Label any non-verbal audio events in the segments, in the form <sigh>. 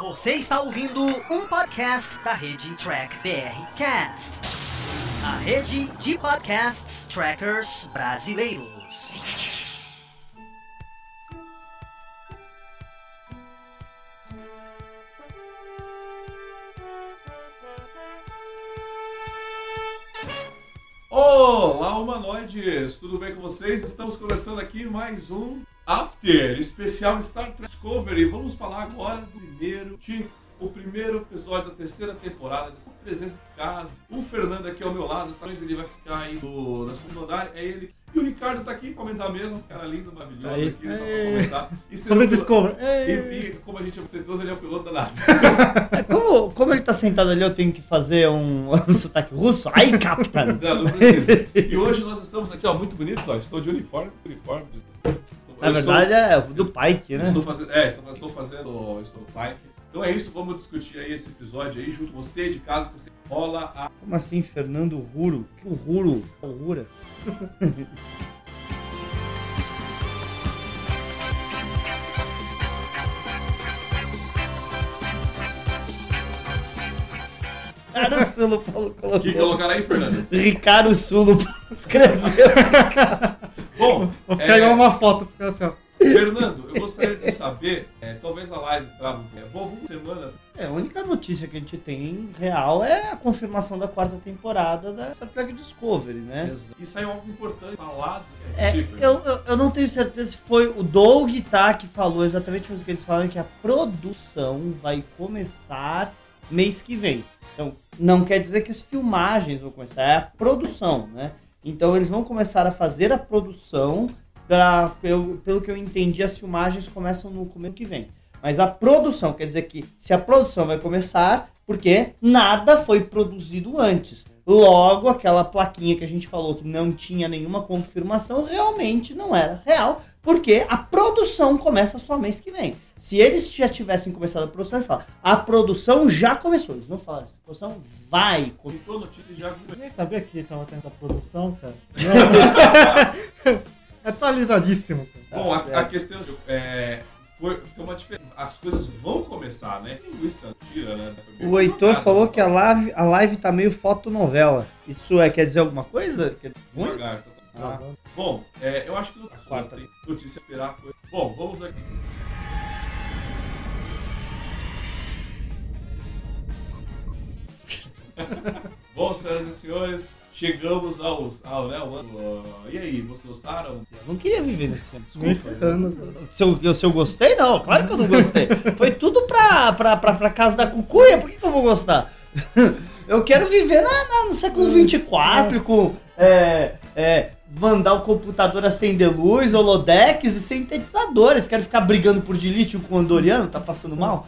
Você está ouvindo um podcast da rede Track BR Cast, a rede de podcasts trackers brasileiros. Olá, humanoides! Tudo bem com vocês? Estamos começando aqui mais um After, especial Star Trek Discovery. Vamos falar agora do primeiro, de, o primeiro episódio da terceira temporada, dessa presença de casa. O Fernando aqui ao meu lado, noite ele vai ficar aí no, na segunda andar, é ele. E o Ricardo tá aqui comentar mesmo, cara lindo, maravilhoso Aí. aqui, Ei. comentar. E, Sobre Discovery. e, e como a gente apresentou, ele é o piloto da nave. <laughs> Como, como ele tá sentado ali, eu tenho que fazer um, um sotaque russo? Ai, Captain! Não, não precisa. E hoje nós estamos aqui, ó, muito bonitos, ó. Estou de uniforme, uniforme. Na verdade é do Pike, né? Estou fazendo, é, estou, estou fazendo, estou no Pike. Então é isso, vamos discutir aí esse episódio aí junto você de casa que você rola a Como assim, Fernando Ruro? Que o Ruro? O Rura? Ricardo Sulo falou, que colocou. colocar aí, Fernando. Ricardo Sulo escreveu. <laughs> Bom, Vou ficar é, igual uma foto, ficar assim, ó. Fernando, eu gostaria de saber, é, talvez a live trava um. Bom, uma semana. É, a única notícia que a gente tem real é a confirmação da quarta temporada da Star Trek Discovery, né? E saiu algo importante falado. É, eu, eu, eu não tenho certeza se foi o Doug tá, que falou exatamente o que eles falaram, que a produção vai começar mês que vem. Então, não quer dizer que as filmagens vão começar, é a produção, né? Então, eles vão começar a fazer a produção, eu, pelo que eu entendi, as filmagens começam no começo que vem. Mas a produção, quer dizer que se a produção vai começar, porque nada foi produzido antes. Logo, aquela plaquinha que a gente falou que não tinha nenhuma confirmação, realmente não era real, porque a produção começa só mês que vem. Se eles já tivessem começado a produção, eles falam, a produção já começou. Eles não falaram, a produção vai começar. Pintou notícia já nem sabia que tava tendo a produção, cara. <laughs> É atualizadíssimo, cara. Bom, a, a certo. questão é. Foi, foi uma diferença. As coisas vão começar, né? Linguista tira, né? O Heitor falou né? que a live, a live tá meio fotonovela. Isso é, quer dizer alguma coisa? Quer dizer ruim? Devagar, tá- Ah. Bom, é, eu acho que não A quarta. tem notícia a esperar. Foi... Bom, vamos aqui. <laughs> Bom, senhoras e senhores, chegamos aos, ao, né, ao ano. ah, e aí, vocês gostaram? Eu não queria viver nesse ano, desculpa. Se eu, se eu gostei, não. Claro que eu não gostei. Foi tudo pra, pra, pra, pra casa da cucuia. Por que, que eu vou gostar? <laughs> Eu quero viver na, na- no século 24 com... É, é, mandar o computador acender luz, holodex e sintetizadores. Quero ficar brigando por dilítio com o Andoriano. Tá passando mal?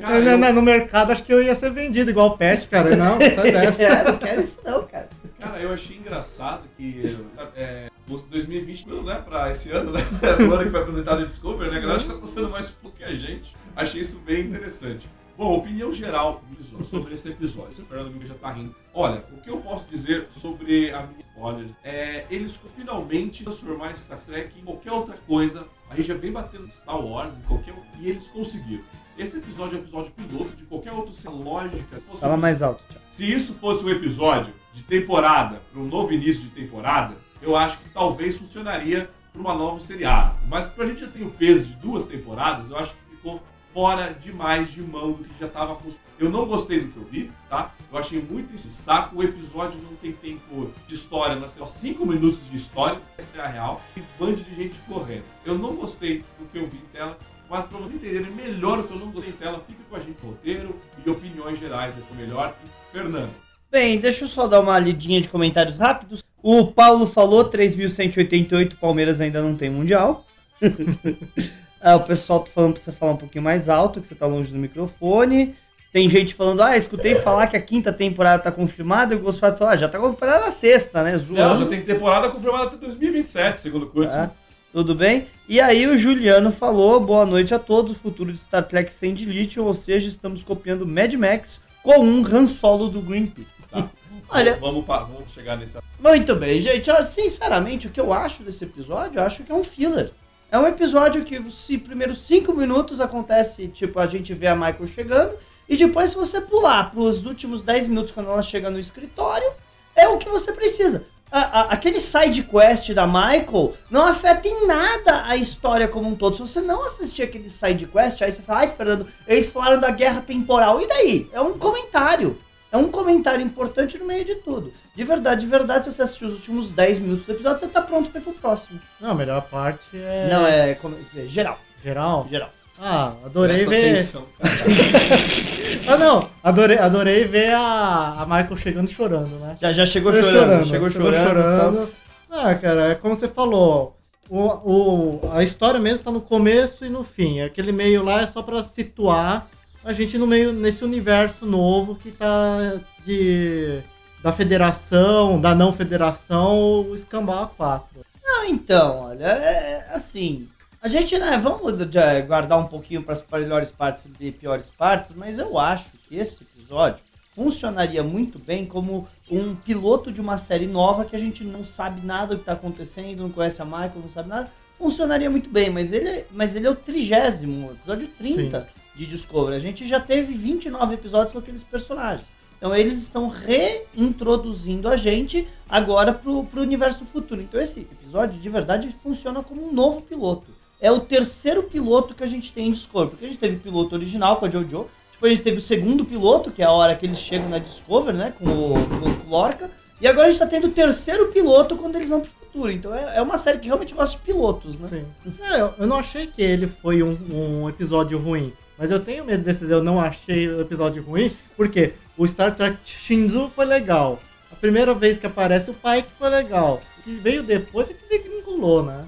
Cara, Eu, eu- né, no mercado acho que eu ia ser vendido igual pet, cara. <laughs> Não, sai dessa. É, não quero isso não, cara. Cara, eu achei engraçado que é, o 2020, não é pra esse ano, né? <laughs> O ano que foi apresentado em Discovery, né? A galera está passando mais do que a gente. Achei isso bem interessante. Bom, opinião geral sobre esse episódio. O Fernando Miguel já tá rindo. Olha, o que eu posso dizer sobre a minha spoilers é eles finalmente transformar Star Trek em qualquer outra coisa. A gente já vem batendo Star Wars em qualquer e eles conseguiram. Esse episódio é um episódio piloto de qualquer outra lógica. fosse Fala mais alto, Thiago. se isso fosse um episódio de temporada, para um novo início de temporada, eu acho que talvez funcionaria para uma nova seriado. Mas pra gente já ter o peso de duas temporadas, eu acho que ficou fora demais de mão do que já estava construído. Eu não gostei do que eu vi, tá? Eu achei muito de saco. O episódio não tem tempo de história, nós temos 5 minutos de história, essa é a real, e bando de gente correndo. Eu não gostei do que eu vi em tela, mas para vocês entenderem melhor o que eu não gostei tela, fica com a gente no roteiro e opiniões gerais, é o melhor. E Fernando. Bem, deixa eu só dar uma lidinha de comentários rápidos. O Paulo falou 3.188, Palmeiras ainda não tem Mundial. <laughs> Ah, o pessoal tá falando pra você falar um pouquinho mais alto, que você tá longe do microfone. Tem gente falando, ah, escutei falar que a quinta temporada tá confirmada, e o Gostado falou, ah, já tá confirmada a sexta, né? Zoando. Não, já tem temporada confirmada até 2027, segundo o Curtis. Tá? Tudo bem? E aí o Juliano falou, boa noite a todos, futuro de Star Trek sem delete, ou seja, estamos copiando Mad Max com um Han Solo do Greenpeace. Tá. <laughs> Olha, Vamos, vamos chegar nessa. Muito bem, gente. Sinceramente, o que eu acho desse episódio, eu acho que é um filler. É um episódio que os primeiros cinco minutos acontece, tipo, a gente vê a Michael chegando, e depois se você pular pros últimos 10 minutos quando ela chega no escritório, é o que você precisa. A- a- aquele side quest da Michael não afeta em nada a história como um todo. Se você não assistir aquele side quest, aí você fala, ai, Fernando, eles falaram da guerra temporal. E daí? É um comentário. É um comentário importante no meio de tudo. De verdade, de verdade, se você assistir os últimos 10 minutos do episódio, você tá pronto pra ir pro próximo. Não, a melhor parte é. Não, é, é geral. Geral? Geral. Ah, adorei Presta ver. atenção. <laughs> Ah, não. Adorei, adorei ver a, a Michael chegando chorando, né? Já, já chegou Chegou chorando, chegou chorando. então- Ah, cara, é como você falou. O, o, a história mesmo tá no começo e no fim. Aquele meio lá é só pra situar a gente no meio nesse universo novo que tá de da federação, da não federação, o Escambau 4. Não, então, olha, é, é assim. A gente, né, vamos já guardar um pouquinho para as melhores partes e piores partes, mas eu acho que esse episódio funcionaria muito bem como um piloto de uma série nova que a gente não sabe nada do que está acontecendo, não conhece a Michael, não sabe nada. Funcionaria muito bem, mas ele, é- mas ele é o trigésimo, episódio 30 de Discovery. A gente já teve 29 episódios com aqueles personagens. Então eles estão reintroduzindo a gente agora pro, pro universo futuro. Então esse episódio de verdade funciona como um novo piloto. É o terceiro piloto que a gente tem em Discovery. Porque a gente teve o piloto original com a Jojo. Depois a gente teve o segundo piloto, que é a hora que eles chegam na Discovery, né? Com o, com o Lorca. E agora a gente tá tendo o terceiro piloto quando eles vão pro futuro. Então é, é uma série que realmente gosta de pilotos, né? Sim. É, eu, eu não achei que ele foi um, um episódio ruim. Mas eu tenho medo desses eu não achei o episódio ruim, porque o Star Trek Shinzu foi legal. A primeira vez que aparece o Pike foi legal. O que veio depois é que degringolou, né?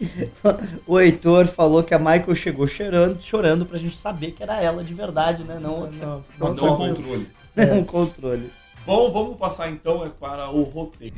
<laughs> O Heitor falou que a Michael chegou chorando, chorando pra gente saber que era ela de verdade, né? Não, não, Não, não controle. não um controle. Bom, vamos passar então é, para o roteiro.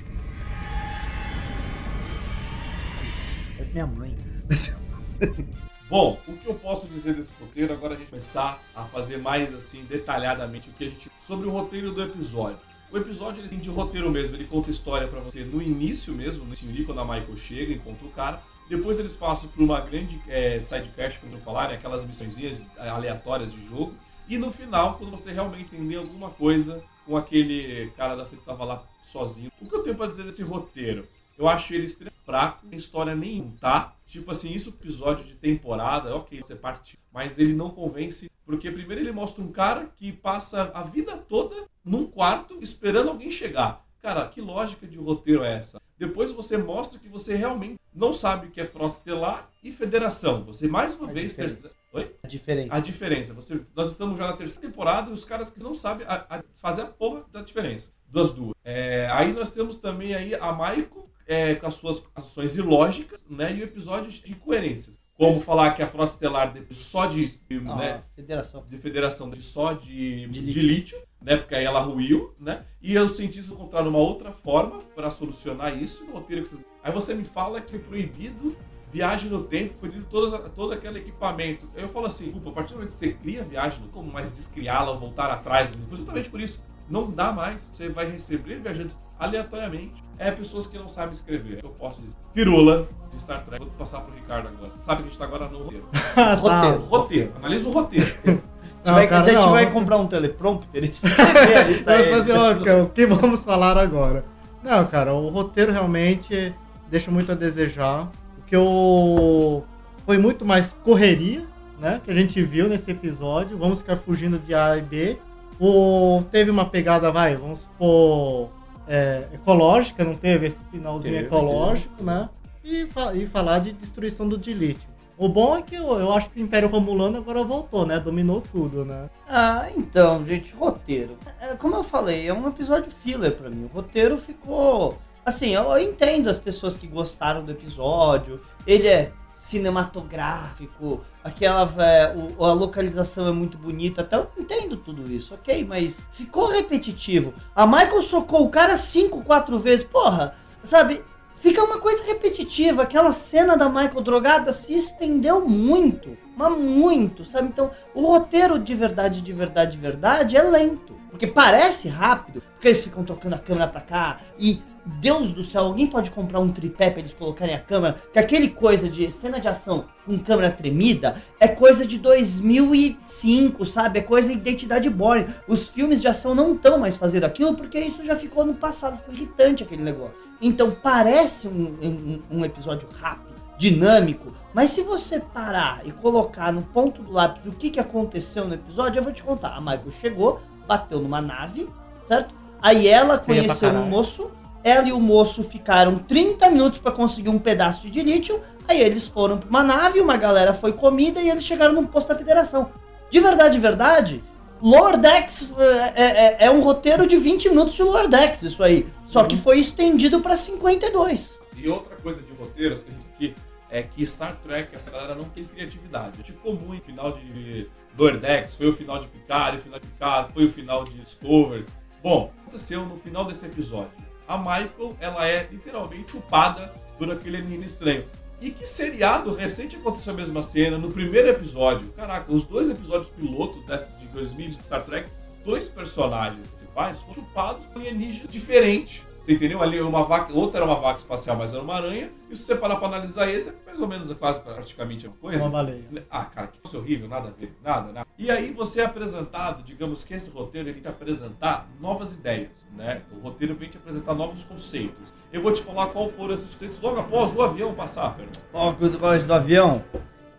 Parece minha mãe. <laughs> Bom, o que eu posso dizer desse roteiro, agora a gente começar a fazer mais assim detalhadamente o que a gente sobre o roteiro do episódio. O episódio ele tem de roteiro mesmo, ele conta história pra você no início mesmo, no início quando a Michael chega, encontra o cara. Depois eles passam por uma grande é, sidequest, como eu falar, né, aquelas missõezinhas aleatórias de jogo. E no final, quando você realmente entender alguma coisa com aquele cara da frente que tava lá sozinho. O que eu tenho pra dizer desse roteiro? Eu acho ele extremamente fraco, não tem história nenhuma, tá? Tipo assim, isso episódio de temporada, ok, você parte, mas ele não convence, porque primeiro ele mostra um cara que passa a vida toda num quarto esperando alguém chegar. Cara, que lógica de roteiro é essa? Depois você mostra que você realmente não sabe o que é frota estelar e federação. Você mais uma A vez... diferença. terce- Oi? A diferença. A diferença. Você, nós estamos já na terceira temporada e os caras que não sabem a- a- fazer a porra da diferença das duas. É, aí nós temos também aí a Michael é, com as suas ações ilógicas, né? E o episódio de incoerências. Como falar que a frota estelar depende só de, Ah, né, Federação. de federação de só de, De de, lítio. lítio. né? Porque aí ela ruiu, né? E os cientistas encontraram uma outra forma para solucionar isso. Roteiro que vocês... Aí você me fala que é proibido viagem no tempo, foi proibido todas, todo aquele equipamento. Eu falo assim, desculpa, a partir do momento que você cria a viagem, não como mais descriá-la ou voltar atrás. Justamente por isso, não dá mais. Você vai receber viajantes aleatoriamente. É pessoas que não sabem escrever. Eu posso dizer. Firula de Star Trek. Vou passar pro Ricardo agora. Sabe que a gente tá agora no roteiro. <laughs> Ah, Roteiro. Roteiro. Analisa o roteiro. <laughs> A gente, Não, vai, cara, a gente não. vai comprar um teleprompter e <laughs> escrever ali pra Vai fazer ó, o que vamos falar agora. Não, cara, o roteiro realmente deixa muito a desejar. O que eu. Foi muito mais correria, né? Que a gente viu nesse episódio. Vamos ficar fugindo de A e B. O... Teve uma pegada, vai, vamos supor. É, ecológica, não teve esse finalzinho Teve, ecológico, né? E, fa- e falar de destruição do dilítio. O bom é que eu, eu acho que o Império Romulano agora voltou, né? Dominou tudo, né? Ah, então, gente, roteiro. É, Como eu falei, é um episódio filler pra mim. O roteiro ficou. Assim, eu, eu entendo as pessoas que gostaram do episódio. Ele é cinematográfico, aquela. é, o- a localização é muito bonita. Até eu entendo tudo isso, ok? Mas ficou repetitivo. A Michael socou o cara cinco, quatro vezes. Porra, sabe? Fica uma coisa repetitiva. Aquela cena da Michael drogada se estendeu muito. Mas muito, sabe? Então, o roteiro de verdade, de verdade, de verdade é lento. Porque parece rápido, porque eles ficam trocando a câmera pra cá e Deus do céu, alguém pode comprar um tripé pra eles colocarem a câmera? Que aquele coisa de cena de ação com câmera tremida é coisa de 2005, sabe? É coisa de identidade Born. Os filmes de ação não estão mais fazendo aquilo porque isso já ficou no passado, ficou irritante aquele negócio. Então parece um, um, um episódio rápido, dinâmico, mas se você parar e colocar no ponto do lápis o que, que aconteceu no episódio, eu vou te contar. A Michael chegou, bateu numa nave, certo? Aí ela conheceu um moço, ela e o moço ficaram 30 minutos pra conseguir um pedaço de lítio, aí eles foram pra uma nave, uma galera foi comida e eles chegaram num posto da federação. De verdade, de verdade, Lower Decks é, é- é um roteiro de 20 minutos de Lower Decks, isso aí. Só que foi estendido pra 52. E outra coisa de roteiros que a gente aqui é que Star Trek, essa galera não tem criatividade. Tipo muito, o final de Lower Decks, foi o final de Picard, o final de Picard, foi o final de Discovery. Bom, o que aconteceu no final desse episódio? A Michael, ela é literalmente chupada por aquele menino estranho. E que seriado recente aconteceu a mesma cena no primeiro episódio? Caraca, os dois episódios piloto dessa, de 2000 de Star Trek, dois personagens principais foram chupados por alienígenas diferentes. Você entendeu? Ali uma vaca, outra era uma vaca espacial, mas era uma aranha. E se você parar pra analisar esse, é mais ou menos quase praticamente a mesma coisa. Uma baleia. Ah, cara, que coisa horrível, nada a ver, nada, nada. E aí você é apresentado, digamos que esse roteiro ele te apresentar novas ideias, né? O roteiro vem te apresentar novos conceitos. Eu vou te falar qual foram esses conceitos logo após o avião passar, Fernando. Ó, o negócio do avião.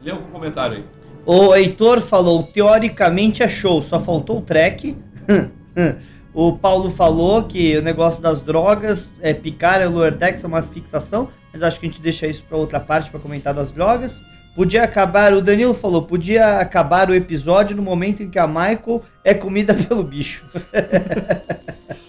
Lê algum comentário aí. O Heitor falou, teoricamente é show, só faltou o track. <laughs> o Paulo falou que o negócio das drogas, é picar, é lower decks, é uma fixação, mas acho que a gente deixa isso para outra parte para comentar das drogas. Podia acabar, o Danilo falou, podia acabar o episódio no momento em que a Michael é comida <laughs> pelo bicho.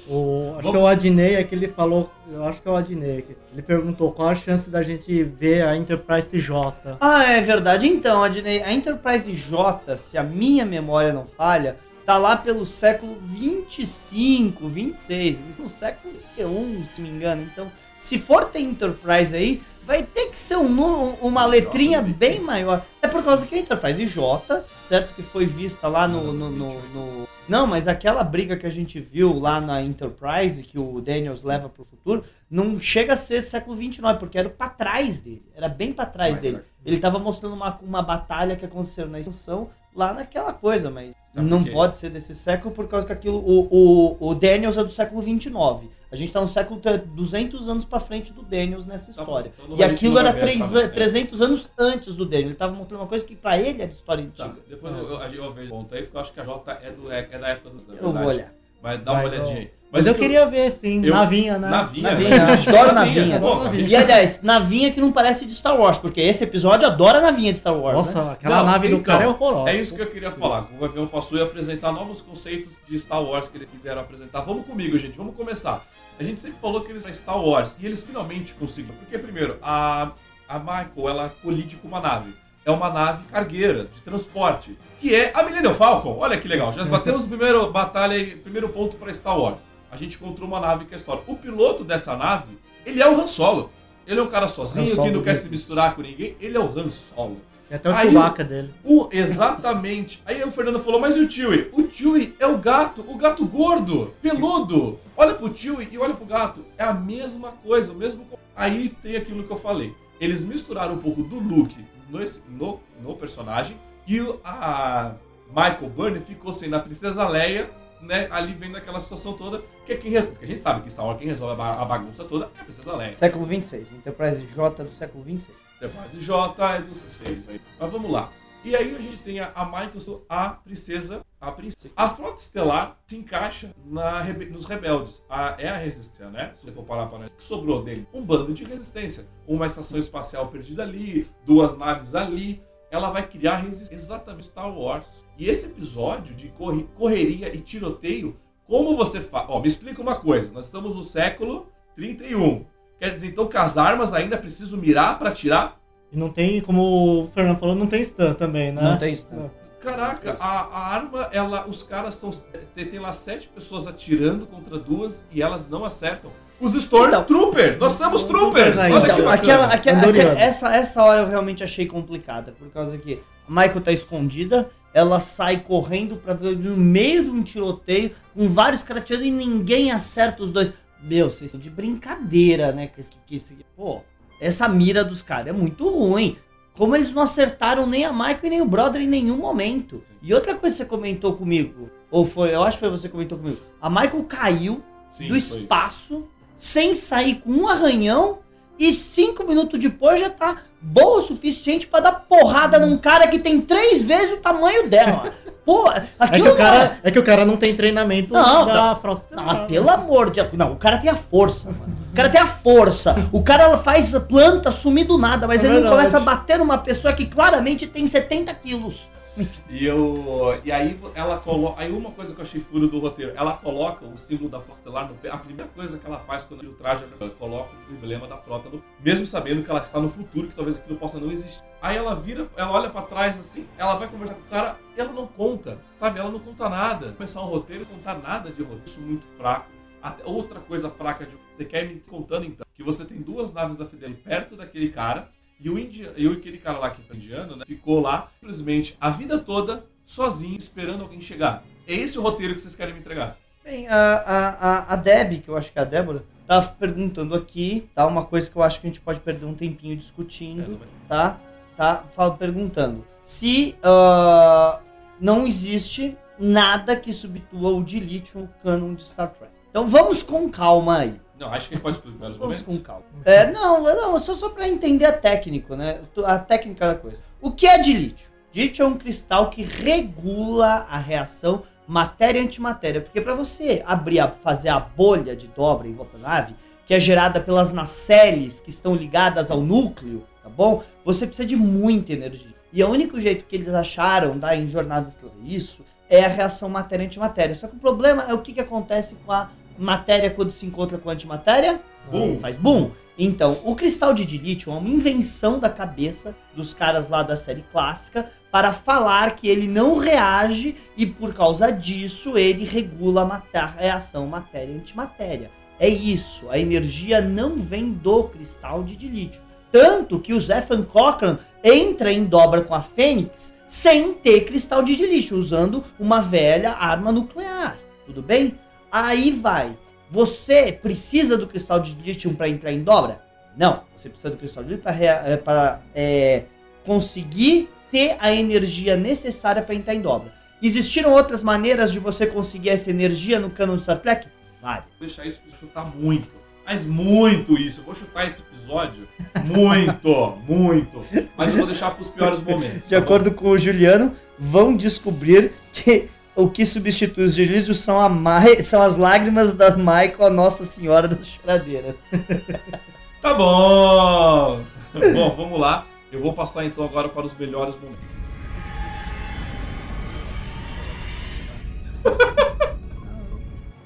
O, acho que é o Adnei é que ele falou. Eu acho que é o Adnei. Ele perguntou qual a chance da gente ver a Enterprise J. Ah, é verdade. Então, Adnei, a Enterprise J, se a minha memória não falha, tá lá pelo século 25, 26. Eles são século 21, se me engano. Então, se for ter Enterprise aí, vai ter que ser um uma letrinha J, bem maior. É por causa que a Enterprise J, certo? Que foi vista lá no, no, no- no- Não, mas aquela briga que a gente viu lá na Enterprise, que o Daniels leva pro futuro, não chega a ser século 29, porque era pra trás dele. Era bem pra trás Mas, dele. Ele tava mostrando uma, uma batalha que aconteceu na expansão lá naquela coisa, mas Sabe não pode ser desse século por causa que aquilo. O, o, o Daniels é do século 29. A gente tá no século t- 200 anos pra frente do Daniels nessa Tá história. então não e aquilo era ver três essa- an- é. 300 anos antes do Daniels. Ele tava mostrando uma coisa que pra ele era história Tá, antiga. depois eu, eu, eu vejo ponto aí, porque eu acho que a J é, do, é, é da época dos Eu vou olhar. Mas dá uma Vai, olhadinha então. aí. Mas eu o que queria ver, sim. eu- Navinha, né? Navinha, Navinha, <laughs> adoro navinha. Navinha. E aliás, navinha que não parece de Star Wars, porque esse episódio adora navinha de Star Wars. Nossa, né? aquela Não, nave do então, cara é horrorosa. É isso que eu queria falar. O avião passou e apresentar novos conceitos de Star Wars que eles quiseram apresentar. Vamos comigo, gente. Vamos começar. A gente sempre falou que eles são Star Wars e eles finalmente conseguiram. Porque, primeiro, a, a Michael, ela colide com uma nave. É uma nave cargueira, de transporte, que é a Millennium Falcon. Olha que legal. Já batemos o primeiro batalha primeiro ponto para Star Wars. A gente encontrou uma nave que é a história. O piloto dessa nave, ele é o Han Solo. Ele é um cara sozinho, que não quer se misturar com ninguém. Ele é o Han Solo. Tem até o Aí- Chewbacca dele. O, exatamente. Aí o Fernando falou, mas e o Chewie? O Chewie é o gato, o gato gordo, peludo. Olha pro Chewie e olha pro gato. É a mesma coisa, o mesmo... Aí tem aquilo que eu falei. Eles misturaram um pouco do Luke no, no, no personagem e a Michael Burney ficou sendo a Princesa Leia, né, ali vendo aquela situação toda, que, é quem res- que a gente sabe que Star Wars quem resolve a, ba- a bagunça toda é a Princesa Leia. Século 26. Enterprise J do século 26. Enterprise J é dos 6 aí. Mas vamos lá. E aí a gente tem a, a Michael, a princesa, a princesa. A frota estelar se encaixa na nos rebeldes. A- é a resistência, né? Se você for parar para o que sobrou dele, um bando de resistência. Uma estação espacial perdida ali, duas naves ali. Ela vai criar resistência. Exatamente Star Wars. E esse episódio de corre- correria e tiroteio, como você faz? Ó, me explica uma coisa. Nós estamos no século 31. Quer dizer, então, que as armas ainda precisam mirar para atirar? E não tem, como o Fernando falou, não tem stun também, né? Não tem stun. Caraca, a, a arma, ela, os caras estão. Tem, lá sete pessoas atirando contra duas e elas não acertam. Os Stormtrooper! nós temos troopers! Então, Olha que Então, bacana. aquela, aquela, aquela- essa, essa hora eu realmente achei complicada, por causa que a Michael tá escondida ela sai correndo pra ver no meio de um tiroteio, com vários caras tirando e ninguém acerta os dois. Meu, vocês estão de brincadeira, né? Que, que, esse- pô, essa mira dos caras é muito ruim. Como eles não acertaram nem a Michael e nem o Brother em nenhum momento. E outra coisa que você comentou comigo, ou foi, eu acho que foi você que comentou comigo. A Michael caiu Sim, do foi isso. espaço, sem sair com um arranhão, e cinco minutos depois já tá boa o suficiente pra dar porrada num cara que tem três vezes o tamanho dela. Pô, É aquilo que, o não é- cara, é que o cara não tem treinamento Não, da frota Ah, estelar. pelo amor de Deus. Não, o cara tem a força, mano. O cara tem a força. O cara faz planta sumir do nada, mas É ele não verdade. começa a bater numa pessoa que claramente tem 70 quilos. E, eu, e aí ela coloca. Aí uma coisa que eu achei furo do roteiro, ela coloca o símbolo da Frota Estelar no. A primeira coisa que ela faz quando o traje ela coloca o emblema da frota no mesmo sabendo que ela está no futuro, que talvez aquilo possa não existir. Aí ela vira, ela olha pra trás assim, ela vai conversar com o cara, ela não conta, sabe? Ela não conta nada. Começar um roteiro e contar nada de roteiro. Isso é muito fraco. Até outra coisa fraca de você quer me contando então que você tem duas naves da Fidel perto daquele cara e o india, e o- aquele cara lá que é indiano, né, ficou lá simplesmente a vida toda sozinho esperando alguém chegar. É esse o roteiro que vocês querem me entregar? Bem, a, a, a, Deb, que eu acho que é a Débora, tá perguntando aqui, tá? Uma coisa que eu acho que a gente pode perder um tempinho É, discutindo. vai- tá? Tá fala- perguntando se ah, não existe nada que substitua o lítio no canon de Star Trek. Então vamos com calma aí. Não, acho que pode explicar os Vamos momentos. com calma. É, não, não, só, só para entender a técnica, né? A técnica da coisa. O que é de lítio? Lítio é um cristal que regula a reação matéria-antimatéria. Porque para você abrir, a, fazer a bolha de dobra em volta da nave, que é gerada pelas nacelles que estão ligadas ao núcleo, tá bom? Você precisa de muita energia. E o único jeito que eles acharam dar em jornadas estelares isso é a reação matéria-antimatéria. Só que o problema é o que, que acontece com a matéria quando se encontra com antimatéria? Boom. Faz boom. Então, o cristal de dilítio é uma invenção da cabeça dos caras lá da série clássica para falar que ele não reage e por causa disso ele regula a, reação matéria-antimatéria. É isso, a energia não vem do cristal de dilítio. Tanto que o Zephan Cochrane entra em dobra com a Fênix sem ter cristal de dilítio, usando uma velha arma nuclear. Tudo bem? Aí vai. Você precisa do cristal de lítio para entrar em dobra? Não. Você precisa do cristal de lítio para é, conseguir ter a energia necessária para entrar em dobra. Existiram outras maneiras de você conseguir essa energia no canon de Star Trek? Várias. Vou deixar isso pra chutar muito. Mas muito isso. Eu vou chutar esse episódio muito, <laughs> muito. Mas eu vou deixar pros piores momentos. De tá bom? acordo com o Juliano, vão descobrir que o que substitui os delírios são, a Mai- são as lágrimas da Michael, a Nossa Senhora das Choradeiras. <laughs> Tá bom! <laughs> bom, vamos lá. Eu vou passar então agora para os melhores momentos. <laughs>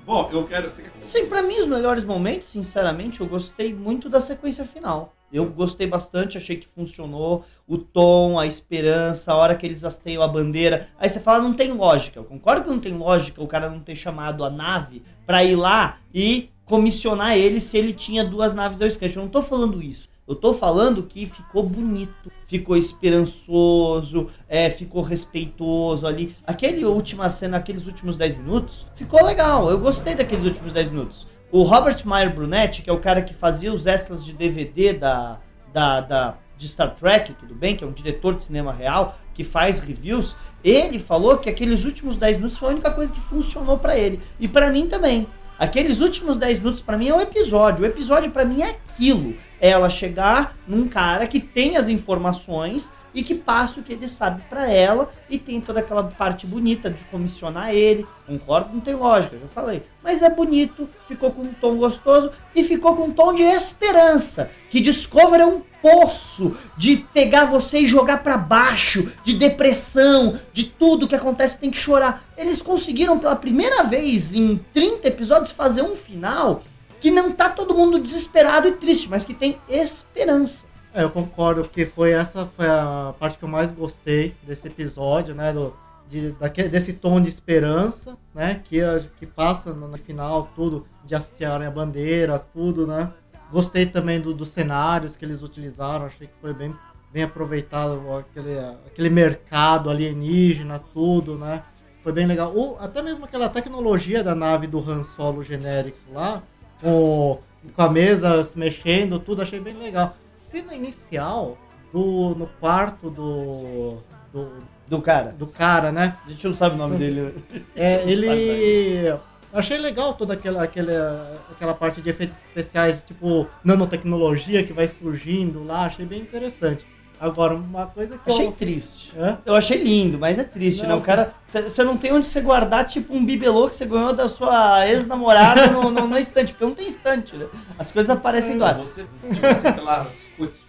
bom, eu quero. Sim, pra mim os melhores momentos, sinceramente, eu gostei muito da sequência final. Eu gostei bastante, achei que funcionou. O tom, a esperança, a hora que eles hasteiam a bandeira. Aí você fala, não tem lógica. Eu concordo que não tem lógica o cara não ter chamado a nave pra ir lá e comissionar ele se ele tinha duas naves ao sketch. Eu não tô falando isso. Eu tô falando que ficou bonito, ficou esperançoso, é, ficou respeitoso ali. Aquele última cena, aqueles últimos 10 minutos, ficou legal. Eu gostei daqueles últimos 10 minutos. O Robert Meyer Brunetti, que é o cara que fazia os extras de DVD da, da, da, de Star Trek, tudo bem, que é um diretor de cinema real, que faz reviews, ele falou que aqueles últimos 10 minutos foi a única coisa que funcionou pra ele. E pra mim também. Aqueles últimos 10 minutos pra mim é o episódio. O episódio pra mim é aquilo. É ela chegar num cara que tem as informações e que passa o que ele sabe pra ela e tem toda aquela parte bonita de comissionar ele. Concordo, não tem lógica, já falei. Mas é bonito, ficou com um tom gostoso e ficou com um tom de esperança. Que Discovery é um poço de pegar você e jogar pra baixo, de depressão, de tudo que acontece tem que chorar. Eles conseguiram pela primeira vez em 30 episódios fazer um final que não tá todo mundo desesperado e triste, mas que tem esperança. É, eu concordo, porque foi essa foi a parte que eu mais gostei desse episódio, né? Do, de, daquele, desse tom de esperança, né? Que, que passa no, no final, tudo, de hastearem a bandeira, tudo, né? Gostei também do- dos cenários que eles utilizaram, achei que foi bem, bem aproveitado aquele, aquele mercado alienígena, tudo, né? Foi bem legal. O, até mesmo aquela tecnologia da nave do Han Solo genérico lá, com, com a mesa se mexendo, tudo, achei bem legal. Cena inicial do, no quarto do, do, Do cara. do cara, né? A gente não sabe o nome dele. É, <laughs> ele. Achei legal toda aquela, aquela, aquela parte de efeitos especiais, tipo nanotecnologia que vai surgindo lá, achei bem interessante. Agora, uma coisa que Achei eu. triste. Hã? Eu achei lindo, mas é triste, Não, né? O cara. Você não tem onde você guardar, tipo, um bibelô que você ganhou da sua ex-namorada no, no, no estante, porque não tem estante, né? As coisas aparecem do ar. Você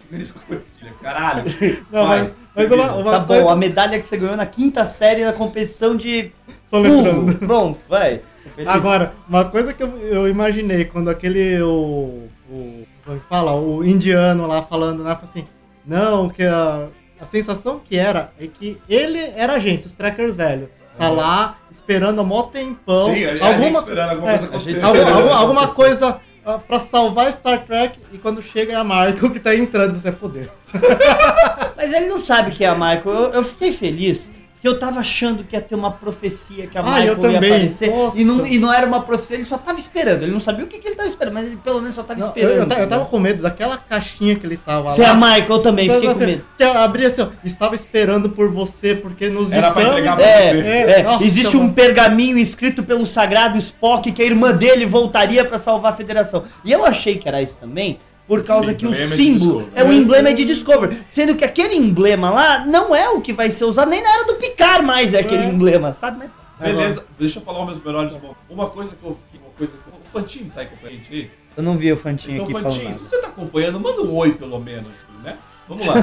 primeira escotilha, caralho. <laughs> Não, Vai, mas, mas uma, uma Tá coisa. bom, a medalha que você ganhou na quinta série na competição de pulo. lembrando. Pronto, vai. Tô <laughs> feliz. Agora, uma coisa que eu, eu imaginei quando aquele. O, o. Como é que fala? O indiano lá falando, né? falou assim. Não, que a, a sensação que era é que ele era a gente, os trackers velho. Tá Uhum. lá esperando há mó tempão. Sim, a, a gente alguma, esperando alguma é, coisa a gente acontecer. alguma, esperando alguma, acontecer. alguma coisa ah, pra salvar Star Trek e quando chega é a Michael que tá entrando, você é foder. <laughs> Mas ele não sabe que é a Michael. Eu, eu fiquei feliz que eu tava achando que ia ter uma profecia que a Ah, Michael eu ia também. aparecer. Nossa. E não, e não era uma profecia, ele só tava esperando. Ele não sabia o que, que ele tava esperando, mas ele pelo menos só tava Não, eu, esperando. eu, ta- eu tava com medo daquela caixinha que ele tava Você é lá. a Michael, eu também, Então, fiquei com assim, medo. Que eu abri assim, ó, estava esperando por você, porque nos Era pra entregar pra É, você. é, nossa, existe um mano. pergaminho escrito pelo sagrado Spock que a irmã dele voltaria pra salvar a federação. E eu achei que era isso também, por causa que o símbolo é o emblema de Discovery. Sendo que aquele emblema lá não é o que vai ser usado, nem na era do Picard mais é aquele É. emblema, sabe? Mas- Beleza, deixa eu falar os meus melhores momentos. Uma coisa que eu uma coisa que o Fantinho tá aí com a gente aí. Eu não vi o Fantinho Então, aqui Fantinho, falando. se nada. você tá acompanhando, manda um oi pelo menos, né? Vamos lá.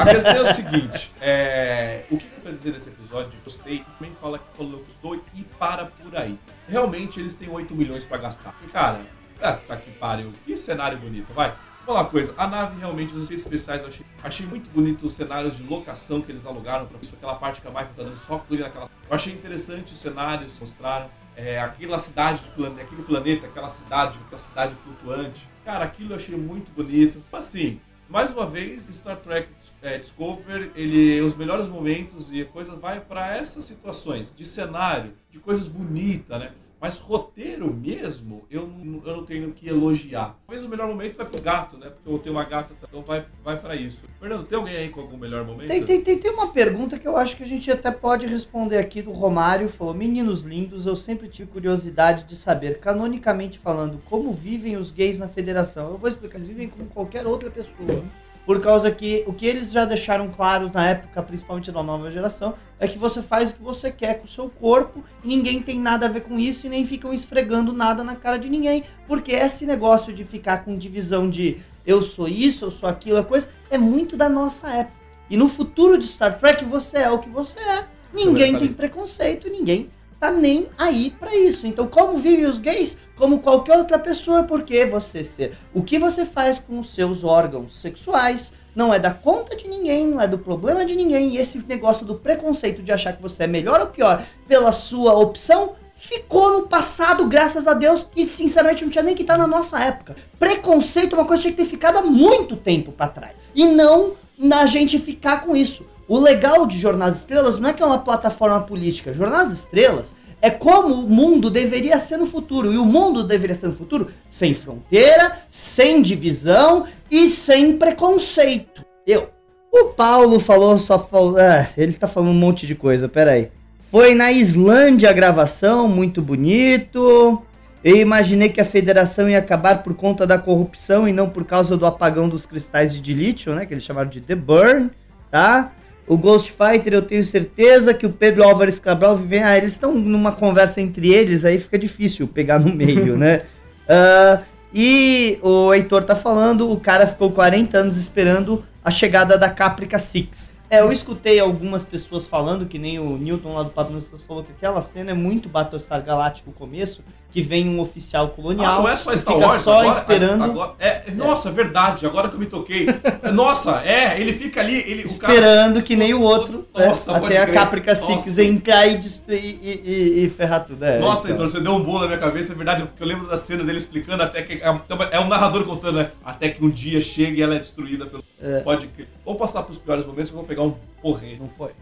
A questão é o seguinte: é, o que eu quero dizer desse episódio? Gostei, também fala que falou gostou e para por aí. Realmente eles têm 8 milhões pra gastar. E, cara, ah, tá que pariu. Que cenário bonito, vai. Vou falar uma coisa, a nave realmente, os efeitos especiais, eu achei, achei muito bonito os cenários de locação que eles alugaram pra isso, aquela parte que a Michael tá dando só clean naquela. Eu achei interessante os cenários que mostraram. É, aquela cidade, de plane... aquele planeta, aquela cidade, aquela cidade flutuante. Cara, aquilo eu achei muito bonito. Assim, mais uma vez, Star Trek é, Discover, ele, os melhores momentos e coisa vai para essas situações de cenário, de coisas bonitas, né? Mas roteiro mesmo, eu não, eu não tenho que elogiar. Talvez o melhor momento vai pro gato, né? Porque eu tenho uma gata, então vai, vai para isso. Fernando, tem alguém aí com algum melhor momento? Tem, tem, tem, tem uma pergunta que eu acho que a gente até pode responder aqui do Romário. Falou, meninos lindos, eu sempre tive curiosidade de saber, canonicamente falando, como vivem os gays na federação. Eu vou explicar, eles vivem como qualquer outra pessoa. Por causa que o que eles já deixaram claro na época, principalmente da nova geração, é que você faz o que você quer com o seu corpo e ninguém tem nada a ver com isso e nem ficam esfregando nada na cara de ninguém. Porque esse negócio de ficar com divisão de eu sou isso, eu sou aquilo, a coisa, é muito da nossa época. E no futuro de Star Trek, você é o que você é. Ninguém tem preconceito, ninguém tá nem aí pra isso. Então, como vivem os gays? Como qualquer outra pessoa, porque você ser o que você faz com os seus órgãos sexuais não é da conta de ninguém, não é do problema de ninguém. E esse negócio do preconceito de achar que você é melhor ou pior pela sua opção ficou no passado, graças a Deus, que sinceramente não tinha nem que estar na nossa época. Preconceito é uma coisa que tinha que ter ficado há muito tempo pra trás. E não na gente ficar com isso. O legal de Jornada das Estrelas não é que é uma plataforma política. Jornada das Estrelas é como o mundo deveria ser no futuro. E o mundo deveria ser no futuro sem fronteira, sem divisão e sem preconceito. Eu. O Paulo falou só. Falou, ah, ele tá falando um monte de coisa, peraí. Foi na Islândia a gravação, muito bonito. Eu imaginei que a federação ia acabar por conta da corrupção e não por causa do apagão dos cristais de lítio, né? Que eles chamaram de The Burn, tá? O Ghost Fighter, eu tenho certeza que o Pedro Álvares Cabral vive. Ah, eles estão numa conversa entre eles, aí fica difícil pegar no meio, <laughs> né? Ah, e o Heitor tá falando, o cara ficou 40 anos esperando a chegada da Caprica Six. É, eu escutei algumas pessoas falando, que nem o Newton lá do Papo Nossas falou que aquela cena é muito Battlestar Galáctico começo, que vem um oficial colonial. Ah, não é só Star fica Wars, só agora- esperando, agora- é, nossa, é verdade, agora que eu me toquei. <laughs> Nossa, é, ele fica ali, ele, o cara- esperando que nem o outro, né, Nossa, pode até a crer. Caprica Six entrar e, e, e- e ferrar tudo. É, Nossa, então. Heitor, você deu um bolo na minha cabeça, é verdade, porque eu lembro da cena dele explicando até que. É, é um narrador contando, né? Até que um dia chega e ela é destruída pelo. É. Pode crer. Vamos passar pros piores momentos que eu vou pegar um porrete. Não foi.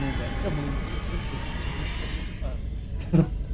Não gosta muito. <laughs>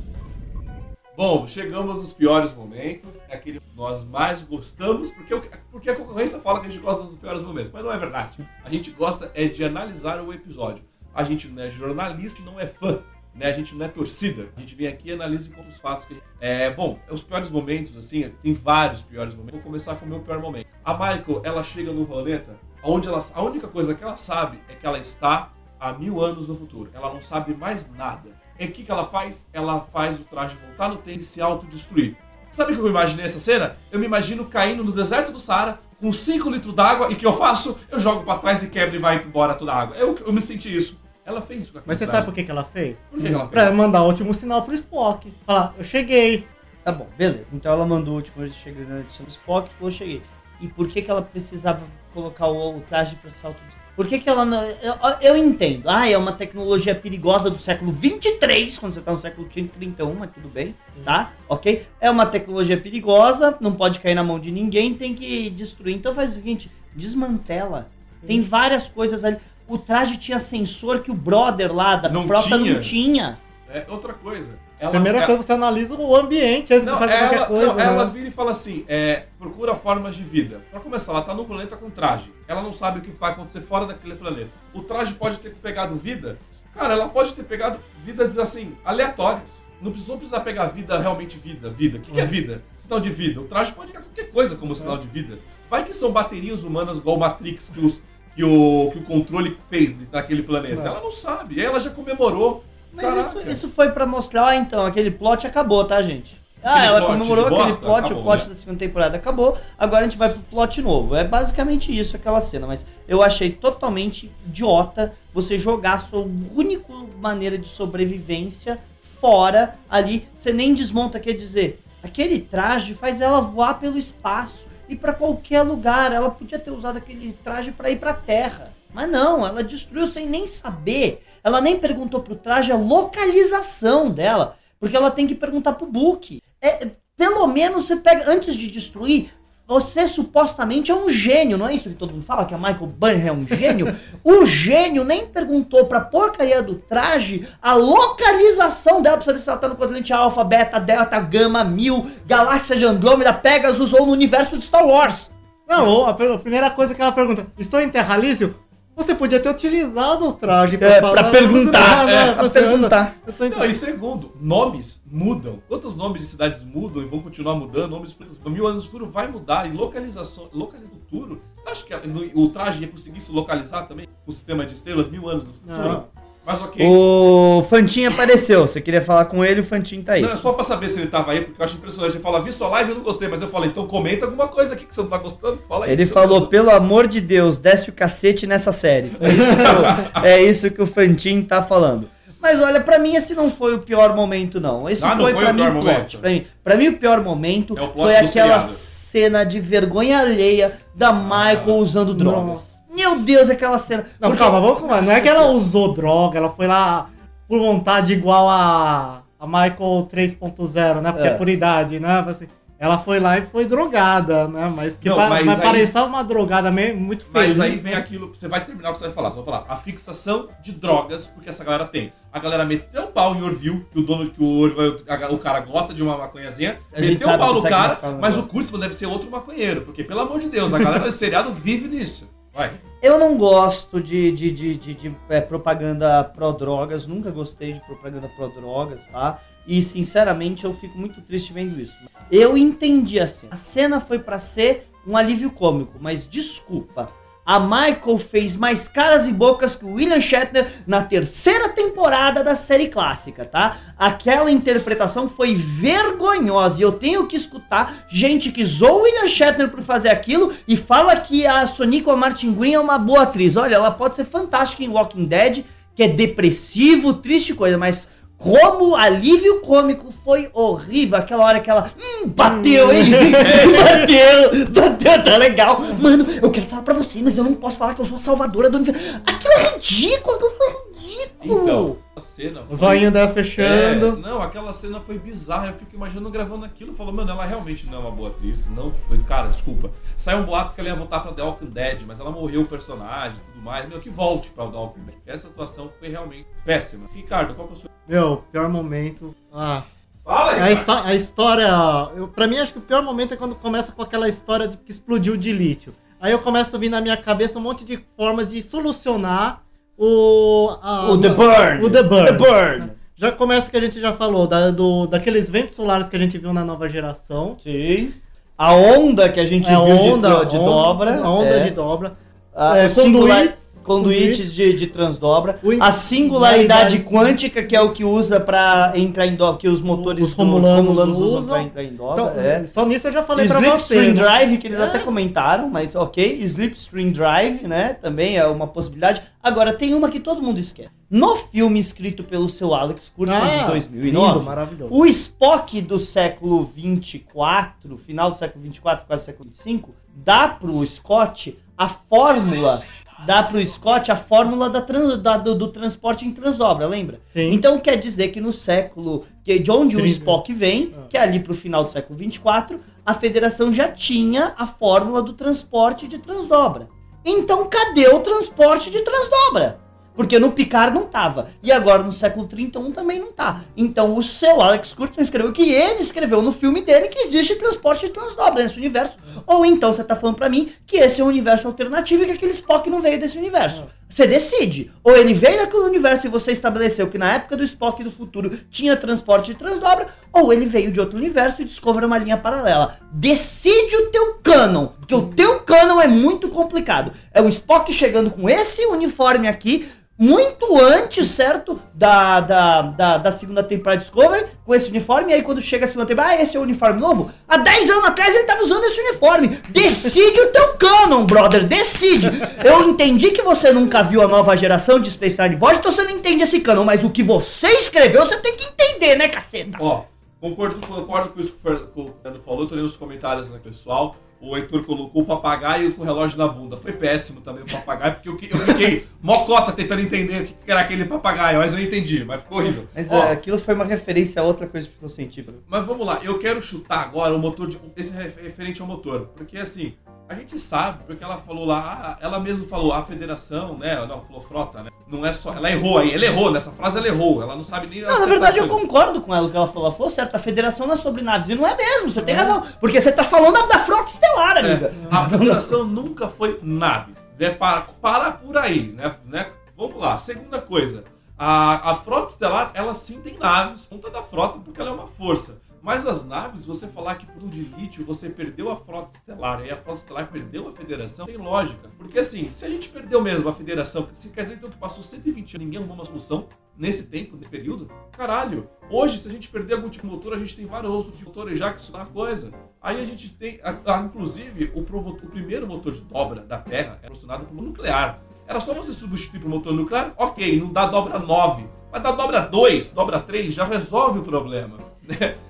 Bom, chegamos nos piores momentos. É aquele que nós mais gostamos, porque, porque a concorrência fala que a gente gosta dos piores momentos. Mas não é verdade. A gente gosta é de analisar o episódio. A gente não é jornalista, não é fã. Né? A gente não é torcida. A gente vem aqui e analisa enquanto os fatos que gente... É, bom, os piores momentos, assim, tem vários piores momentos. Vou começar com o meu pior momento. A Michael, ela chega no planeta, onde ela, a única coisa que ela sabe é que ela está há mil anos no futuro. Ela não sabe mais nada. E o que, que ela faz? Ela faz o traje voltar no tempo e se autodestruir. Sabe o que eu imaginei essa cena? Eu me imagino caindo no deserto do Saara com 5 litros d'água e o que eu faço? Eu jogo pra trás e quebro e vai embora toda a água. Eu, eu me senti isso. Ela fez isso com Mas você sabe por que, que ela fez? Por que que ela fez? Pra mandar o último sinal pro Spock. Falar, eu cheguei. Tá bom, beleza. Então ela mandou o último chegando edição do Spock e falou, cheguei. E por que que ela precisava colocar o, traje pra se auto Por que que ela não... Eu, eu entendo. Ah, é uma tecnologia perigosa do século 23, quando você tá no século 31, mas tudo bem, tá? Ok? É uma tecnologia perigosa, não pode cair na mão de ninguém, tem que destruir. Então faz o seguinte, desmantela. Tem várias coisas ali. O traje tinha sensor que o brother lá da Não frota tinha. não tinha. É outra coisa. Ela, Primeira ela- coisa, você analisa o ambiente antes Não, de fazer ela, qualquer coisa. não, ela né? vira e fala assim: é, procura formas de vida. Pra começar, ela tá num planeta com traje. Ela não sabe o que vai acontecer fora daquele planeta. O traje pode ter pegado vida. Cara, ela pode ter pegado vidas assim, aleatórias. Não precisou precisar pegar vida, realmente vida, vida. O que, que é vida? Sinal de vida. O traje pode pegar qualquer coisa como sinal de vida. Vai que são baterias humanas igual o Matrix que, os- que o, que o controle fez naquele planeta. É. Ela não sabe. E aí ela já comemorou. Mas Caraca. isso, isso foi pra mostrar, ah, então, aquele plot acabou, tá, gente? Ah, Aquele ela comemorou aquele bosta? plot, Acabou, o plot né? da segunda temporada acabou, agora a gente vai pro plot novo. É basicamente isso, aquela cena, mas eu achei totalmente idiota você jogar a sua única maneira de sobrevivência fora ali. Você nem desmonta, quer dizer, aquele traje faz ela voar pelo espaço e pra qualquer lugar. Ela podia ter usado aquele traje pra ir pra Terra. Mas não, ela destruiu sem nem saber. Ela nem perguntou pro traje a localização dela, porque ela tem que perguntar pro Book. É, pelo menos você pega antes de destruir. Você supostamente é um gênio, não é isso que todo mundo fala? Que a Michael Burnham é um gênio? <laughs> o gênio nem perguntou pra porcaria do traje a localização dela pra saber se ela tá no quadrante alfa, beta, delta, gama, mil, galáxia de Andrômeda, Pegasus ou no universo de Star Wars. Não, a, primeira coisa que ela pergunta, estou em Terralício? Você podia ter utilizado o traje É, pra perguntar, né? é, pra Você- perguntar. Não, e segundo, nomes mudam. Quantos nomes de cidades mudam e vão continuar mudando? Nomes. Mil anos no futuro vai mudar. E localização. Localização futuro. Você acha que o traje ia conseguir se localizar também? Com o sistema de estrelas mil anos no futuro? Não. Mas ok. O Fantin apareceu. Você queria falar com ele, o Fantin tá aí. Não, é só pra saber se ele tava aí, porque eu acho impressionante. Ele fala, vi sua live e eu não gostei, mas eu falei, então comenta alguma coisa aqui que você não tá gostando. Fala aí. Ele falou, pelo amor de Deus, desce o cacete nessa série. É isso que o, <laughs> é isso que o Fantin tá falando. Mas olha, pra mim esse não foi o pior momento, não. Esse Ah, foi, foi pra o mim pior o plot. momento? Pra mim, pra mim o pior momento É o plot foi aquela seriado. cena de vergonha alheia da Michael usando drogas. Meu Deus, aquela cena. Não, Porque- calma, vamos calma. Não é que ela usou droga, ela foi lá por vontade igual a, a Michael 3.0, né? Porque É. é. por idade, né? Assim, ela foi lá e foi drogada, né? Mas que Não, vai, mas aí- parecer uma drogada meio, muito feliz. Mas aí vem né? aquilo, você vai terminar o que você vai falar. Você vai falar a fixação de drogas, porque essa galera tem. A galera meteu o pau em Orville, que o dono, que o, Orville- o cara gosta de uma maconhazinha, A meteu o pau no o Segman cara, mas o negócio. Kurtzman deve ser outro maconheiro, porque pelo amor de Deus, a galera desse <laughs> seriado vive nisso. Vai. Eu não gosto de, de, de, de, de, é, propaganda pró-drogas, nunca gostei de propaganda pró-drogas, tá? E sinceramente eu fico muito triste vendo isso. Eu entendi a cena. A cena foi pra ser um alívio cômico, mas desculpa. A Michael fez mais caras e bocas que o William Shatner na terceira temporada da série clássica, tá? Aquela interpretação foi vergonhosa e eu tenho que escutar gente que zoou o William Shatner por fazer aquilo e fala que a Sonica Martin Green é uma boa atriz. Olha, ela pode ser fantástica em Walking Dead, que é depressivo, triste coisa, mas como alívio cômico foi horrível. Aquela hora que ela hum, bateu, hein? <laughs> <laughs> bateu, bateu, tá legal. Mano, eu quero falar pra você, mas eu não posso falar que eu sou a salvadora do universo. Aquilo é ridículo, foi ridículo. Então, a cena. O zoinho dela fechando. É, não, aquela cena foi bizarra. Eu fico imaginando gravando aquilo. Falou, mano, ela realmente não é uma boa atriz. Não foi. Cara, desculpa. Saiu um boato que ela ia voltar pra The Walking Dead, mas ela morreu o personagem e tudo mais. Meu, que volte pra The Walking Dead. Essa atuação foi realmente péssima. Ricardo, qual que é o seu. Meu, pior momento. Ah. Fala A, histó- a história. Eu, pra mim, acho que o pior momento é quando começa com aquela história de que explodiu de lítio. Aí eu começo a vir na minha cabeça um monte de formas de solucionar o. a- O The Burn. O The Burn. The Burn. Já começa que a gente já falou, da- do, daqueles ventos solares que a gente viu na nova geração. Sim. A onda que a gente É, a viu onda, de, de onda- dobra. A onda é. de dobra. A- É, conduítes. Conduítes de, de transdobra. A singularidade singularidade- quântica, que é o que usa pra entrar em dobra, que os motores Os dos romulanos usam usam. pra entrar em dobra. Então, é. Só nisso eu já falei Slipstream você. né? Drive, que eles É. até comentaram, mas ok. Slipstream Drive, né? Também é uma possibilidade. Agora, tem uma que todo mundo esquece. No filme escrito pelo seu Alex Kurtzman de Ah, 2009, lindo, o Spock do século 24, final do século 24, quase século 25, dá pro Scott a fórmula, dá pro Scott a fórmula da tran- da- do, do transporte em transdobra, lembra? Sim. Então quer dizer que no século, que de onde o Trinta. Spock vem, Ah. que é ali pro final do século 24, a federação já tinha a fórmula do transporte de transdobra. Então cadê o transporte de transdobra? Porque no Picard não tava. E agora no século 31 também não tá. Então o seu Alex Kurtzman escreveu que ele escreveu no filme dele que existe transporte de transdobra nesse universo. Ou então você tá falando pra mim que esse é um universo alternativo e que aquele Spock não veio desse universo. Você decide. Ou ele veio daquele universo e você estabeleceu que na época do Spock do futuro tinha transporte de transdobra, ou ele veio de outro universo e descobre uma linha paralela. Decide o teu canon, porque o teu canon é muito complicado. É o Spock chegando com esse uniforme aqui, muito antes, certo? Da, da, da, da segunda temporada de Discovery, com esse uniforme, e aí quando chega a segunda temporada, ah, esse é o uniforme novo? Há 10 anos atrás ele tava usando esse uniforme. Decide o teu canon, brother, decide. Eu entendi que você nunca viu a nova geração de Space Time Voyage, então você não entende esse canon, mas o que você escreveu, você tem que entender, né, caceta? Ó, concordo, concordo com isso que o Fernando falou, tô lendo os comentários né, pessoal. O Heitor colocou o papagaio com o relógio na bunda. Foi péssimo também o papagaio, porque eu, eu fiquei mocota tentando entender o que que era aquele papagaio, mas eu entendi, mas ficou horrível. Mas Ó, é, aquilo foi uma referência a outra coisa de ficção científica. Mas vamos lá, eu quero chutar agora o motor de. Esse é referente ao motor. Porque assim, a gente sabe, porque ela falou lá, ah, ela mesma falou, a federação, né? Não, ela falou frota, né? Não é só. Ela errou aí, ela errou, nessa frase ela errou. Ela não sabe nem. Não, na verdade eu concordo com ela, o que ela falou. Ela falou certo, a federação não é sobre naves. E não é mesmo, você tem razão. Porque você tá falando da frota estelar, amiga. É, a federação nunca foi naves. Né? Para, para por aí, né? né? Vamos lá. Segunda coisa. A, a frota estelar, ela sim tem naves, ponta da frota, porque ela é uma força. Mas as naves, você falar que por de lítio você perdeu a frota estelar e a frota estelar perdeu a federação, tem lógica. Porque assim, se a gente perdeu mesmo a federação, se quer dizer então que passou 120 anos ninguém arrumou uma solução nesse tempo, nesse período, caralho. Hoje, se a gente perder algum tipo de motor, a gente tem vários outros de motores já que isso dá coisa. Aí a gente tem, a- a- inclusive, o, promo- o primeiro motor de dobra da Terra é proporcionado por nuclear. Era só você substituir para o motor nuclear, ok, não dá dobra 9, mas dá dobra 2, dobra 3, já resolve o problema.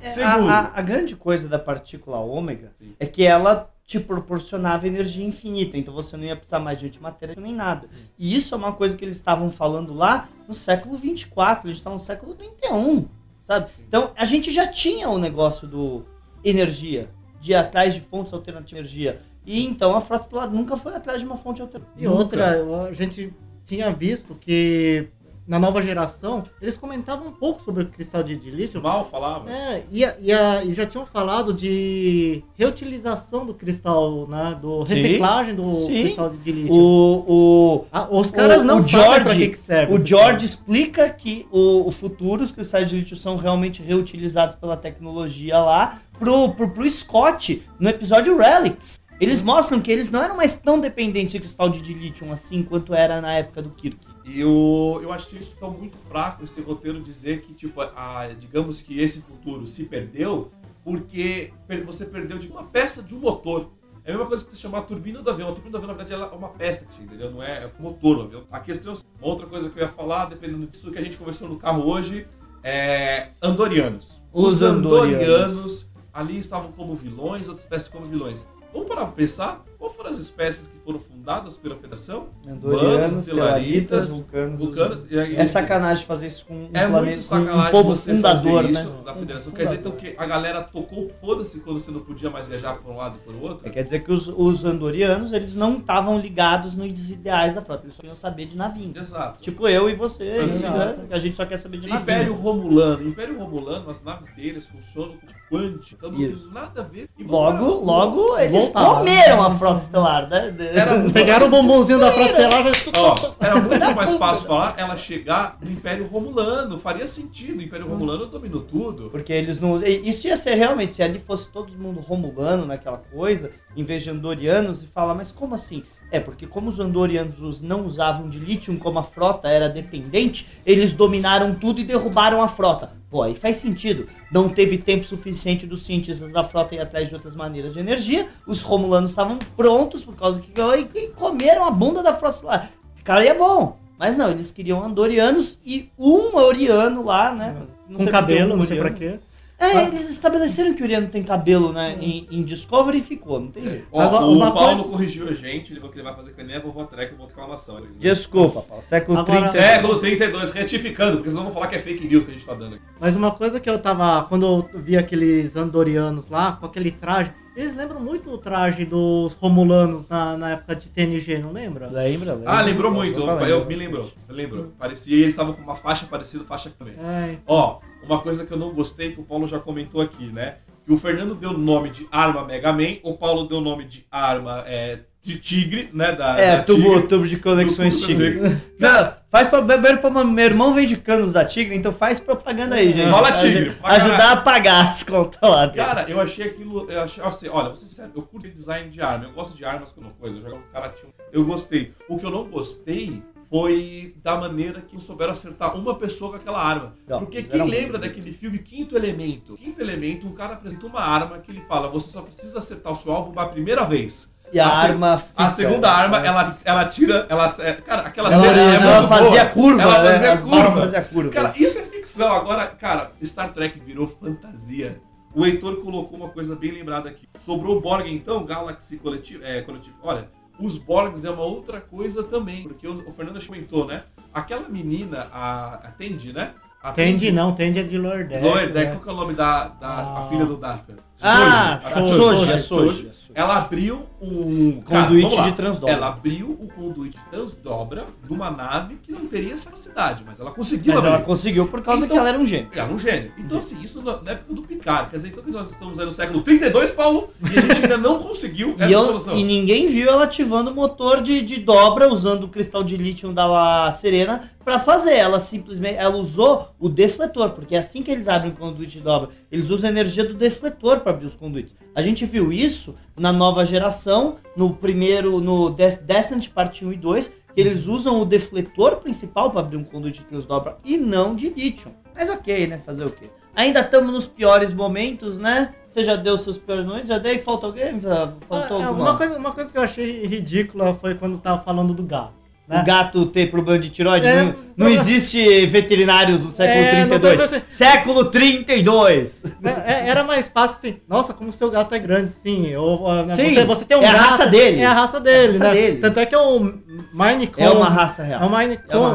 É, Segundo, a, a- a grande coisa da partícula ômega Sim. é que ela te proporcionava energia infinita, então você não ia precisar mais de antimatéria nem nada. E isso é uma coisa que eles estavam falando lá no século 24, eles estavam no século 31, sabe? Então a gente já tinha o negócio do energia, de ir atrás de fontes alternativas de energia. E então a frota estelar nunca foi atrás de uma fonte alternativa. E outra, a gente tinha visto que na nova geração eles comentavam um pouco sobre o cristal de, de lítio. mal falava. É, e, a- e, a- e já tinham falado de reutilização do cristal, né? Do reciclagem do Sim. cristal de lítio. O, o, Ah, os caras o- não o sabem George- que, que serve. O George explica que o, o futuro, os cristais de lítio são realmente reutilizados pela tecnologia lá pro, pro, pro Scott no episódio Relics. Eles mostram que eles não eram mais tão dependentes de cristal de dilítio assim quanto era na época do Kirk. E eu, eu achei isso tão muito fraco, esse roteiro dizer que, tipo, a, digamos que esse futuro se perdeu porque você perdeu de uma peça de um motor. É a mesma coisa que você chamar a turbina do avião. A turbina do avião, na verdade, é uma peça, que entendeu? Não é, é motor do avião. A questão é uma outra coisa que eu ia falar, dependendo disso que a gente conversou no carro hoje, é andorianos. Os andorianos ali estavam como vilões, outras espécies como vilões. Vamos parar pra pensar qual foram as espécies foram fundadas pela Federação? Andorianos, telaritas, vulcanos. Vulcanos. e É sacanagem fazer isso com um É planeta, muito com sacanagem um povo você fundador, fazer né? da Um federação. Quer dizer, então, que a galera tocou foda-se quando você não podia mais viajar para um lado e para o outro? É, quer dizer que os, os andorianos, eles não estavam ligados nos ideais da frota. Eles só queriam saber de navinha. Exato. Tipo eu e você, né? a gente só quer saber de navinha. Império Romulano. Império Romulano, as naves deles funcionam com quanto. Então não Isso. tem nada a ver. E Logo, vamos- logo, eles Voltaram. comeram a frota estelar, né? Era <laughs> Pegaram o bombonzinho da e Ó, era muito mais fácil falar ela chegar no Império Romulano. Faria sentido. O Império Romulano dominou tudo. Porque eles não. Isso ia ser realmente, se ali fosse todo mundo romulano naquela coisa, em vez de andorianos, e falar, mas como assim? É, porque como os andorianos não usavam de lítio, como a frota era dependente, eles dominaram tudo e derrubaram a frota. Pô, aí faz sentido. Não teve tempo suficiente dos cientistas da frota ir atrás de outras maneiras de energia. Os romulanos estavam prontos por causa que e, comeram a bunda da frota lá. Ficaria bom. Mas não, eles queriam andorianos e um oriano lá, né? Não com cabelo, não sei pra quê. É, Ah. eles estabeleceram que o Uriano tem cabelo, né? Em, em Discovery e ficou, não tem jeito. Ó, Agora, o uma Paulo coisa- corrigiu a gente. Ele falou que ele vai fazer que nem a vovó Treca e vou reclamação. Eles- Desculpa, Paulo. Século Agora- 30. Século 32, retificando, porque senão vão falar que é fake news que a gente tá dando aqui. Mas uma coisa que eu tava. Quando eu vi aqueles andorianos lá, com aquele traje, eles lembram muito o traje dos romulanos na, na época de TNG, não lembra? Lembra, lembra. Ah, lembrou muito. Eu Eu, eu- me lembrou. Me lembrou. Parecia, e eles estavam com uma faixa parecida faixa também. É, Ó, uma coisa que eu não gostei, que o Paulo já comentou aqui, né? Que o Fernando deu o nome de arma Mega Man, o Paulo deu o nome de arma é, de Tigre, né? Da, É, da tubo, Tigre. tubo de conexões Tubo- Tigre. Não, faz beber pra meu irmão vende canos da Tigre, então faz propaganda aí, gente. Aj- Tigre, Ajudar a pagar as contas lá. dele. Cara, eu achei aquilo. Eu achei, assim, olha, ser sincero, eu curto design de arma. Eu gosto de armas quando coisa. Eu jogo com karatinho. Eu gostei. O que eu não gostei foi da maneira que souberam acertar uma pessoa com aquela arma. Não, Porque quem lembra muito- daquele filme Quinto Elemento? Quinto Elemento, um cara apresenta uma arma que ele fala: você só precisa acertar o seu alvo uma primeira vez. E a, a se- arma. A fica, segunda né? arma, ela, ela tira. Ela, é, cara, aquela Ela, cena é ela muito fazia boa. curva, Ela né? fazia balas curva. fazia curva. Cara, isso é ficção. Agora, cara, Star Trek virou fantasia. O Heitor colocou uma coisa bem lembrada aqui. Sobrou o Borg, então, Galaxy Coletivo. É, coletivo. Olha, os Borgs é uma outra coisa também. Porque o, o Fernando comentou, né? Aquela menina, a, a Tendi, né? A Tende não, Tende é de Lordec. Lord, né? qual que é o nome da, da Ah. filha do Data? Ah, Soji. a A Soji, a Soji. Soji. a Soji. Ela abriu um Conduíte de transdobra. Ela abriu o conduíte de transdobra de uma nave que não teria essa capacidade, mas ela conseguiu Mas abrir. ela conseguiu por causa Então- que ela era um gênio. Ela é um gênio. Então, assim, isso na época do Picard. Quer dizer, então que nós estamos aí no século 32, Paulo, e a gente ainda não conseguiu <laughs> essa E, eu- solução. e ninguém viu ela ativando o motor de, de dobra usando o cristal de lítio da La Serena pra fazer. Ela simplesmente ela usou o defletor, porque é assim que eles abrem o conduíte de dobra. Eles usam a energia do defletor pra abrir os conduítes. A gente viu isso na nova geração, no primeiro, no Des- Descent parte 1 e 2, que eles usam o defletor principal pra abrir um conduíte de transdobra e não de lítio. Mas ok, né? Fazer o quê? Ainda estamos nos piores momentos, né? Você já deu seus piores momentos? Já dei? Falta alguém? Faltou Ah, alguma? uma, coisa, uma coisa que eu achei ridícula foi quando tava falando do gato. Né? O gato ter problema de tiroide? É, não, não não- existe veterinários no século É, não 32. tem- Século 32! Né? É, Era mais fácil assim, nossa, como o seu gato é grande, sim. Ou, ah, Sim, você, você tem um é a gato. raça dele. É a raça dele, É a raça né? dele. Tanto é que é o Minecon. É uma raça É real. É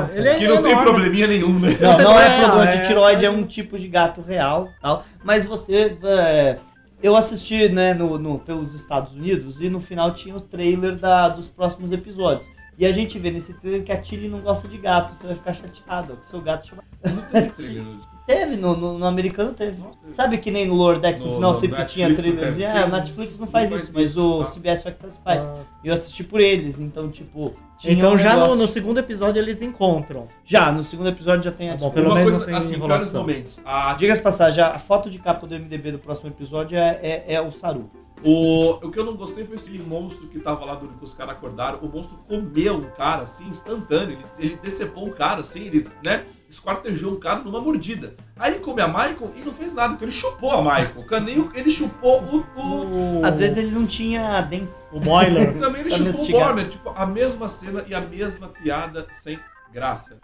raça ele é que não tem enorme. probleminha nenhum, né? Não, tem não é problema, problema é- de tiroide, é um tipo de gato real, tal. Mas você, é, eu assisti, né, no, no- pelos Estados Unidos e no final tinha o trailer da, dos próximos episódios. E a gente vê nesse trailer que a Tilly não gosta de gato, você vai ficar chateado, que seu gato chama. <laughs> Teve, no, no, no americano teve. Nossa, teve. Sabe que nem no Lordex no, No- final no sempre Netflix tinha não trailers? É, a Netflix não não faz faz isso, mas isso, o tá. CBS Access faz. Ah. Eu assisti por eles, então, tipo. Então um já no, no segundo episódio eles encontram. Já, no segundo episódio já tem a Tá bom, desculpa. pelo Uma menos coisa, não tem assim, enrolação. momentos. A, Diga-se passagem, a foto de capa do MDB do próximo episódio é, é, é o Saru. o, o que eu não gostei foi esse monstro que tava lá durante que os caras acordaram. O monstro comeu um cara, assim, instantâneo. Ele, ele decepou um cara, assim, ele, né? Esquartejou um cara numa mordida. Aí ele come a Michael e não fez nada, então ele chupou a Michael. O Caninho, ele chupou o- o, O, Às vezes ele não tinha dentes. o boiler. <laughs> Também ele chupou o. Bormer, tipo, a mesma cena e a mesma piada sem graça.